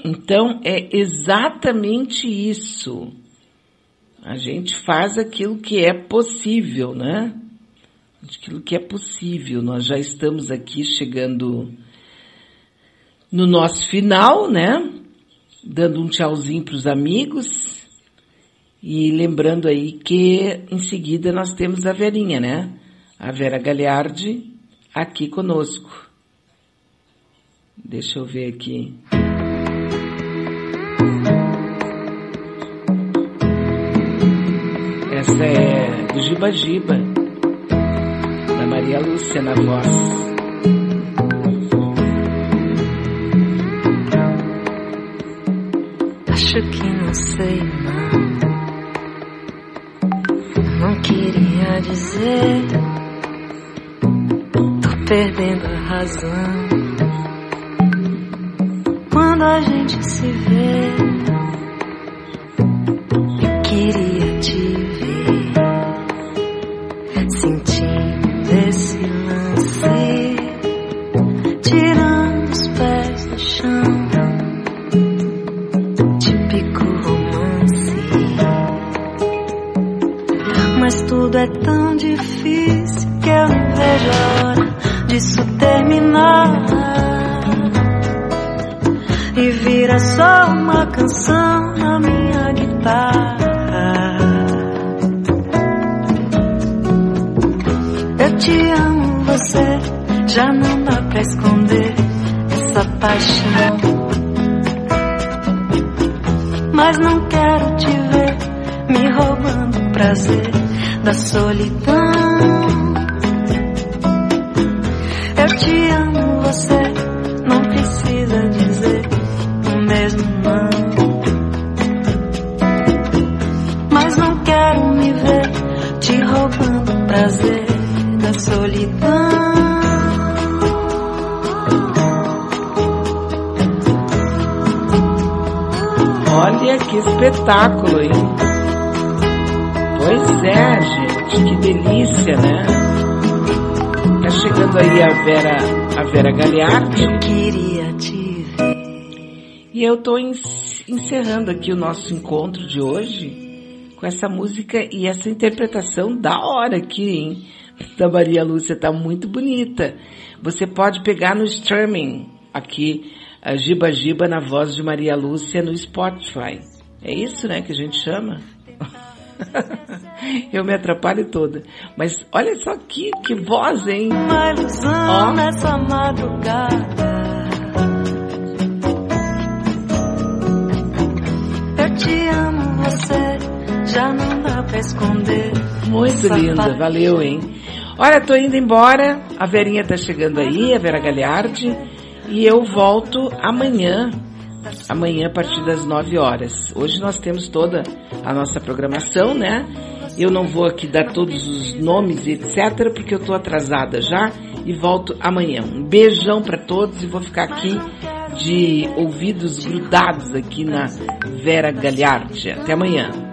Então é exatamente isso. A gente faz aquilo que é possível, né? Aquilo que é possível. Nós já estamos aqui chegando no nosso final, né? Dando um tchauzinho para os amigos e lembrando aí que em seguida nós temos a Verinha, né? A Vera Galiardi aqui conosco. Deixa eu ver aqui. É do Giba Giba, da Maria Lúcia na voz. Acho que não sei não. Não queria dizer. Tô perdendo a razão. Quando a gente se vê, encerrando aqui o nosso encontro de hoje com essa música e essa interpretação da hora aqui, hein? Da Maria Lúcia, tá muito bonita. Você pode pegar no streaming aqui a Giba Giba na voz de Maria Lúcia no Spotify. É isso, né, que a gente chama? [LAUGHS] Eu me atrapalho toda. Mas olha só que, que voz, hein? Uma ilusão Ó. nessa madrugada. Já não dá pra esconder. Muito linda, valeu, hein? Olha, tô indo embora. A Verinha tá chegando aí, a Vera Galhardi. E eu volto amanhã, amanhã a partir das 9 horas. Hoje nós temos toda a nossa programação, né? Eu não vou aqui dar todos os nomes e etc, porque eu tô atrasada já e volto amanhã. Um beijão para todos e vou ficar aqui de ouvidos grudados aqui na Vera Galhardi. Até amanhã.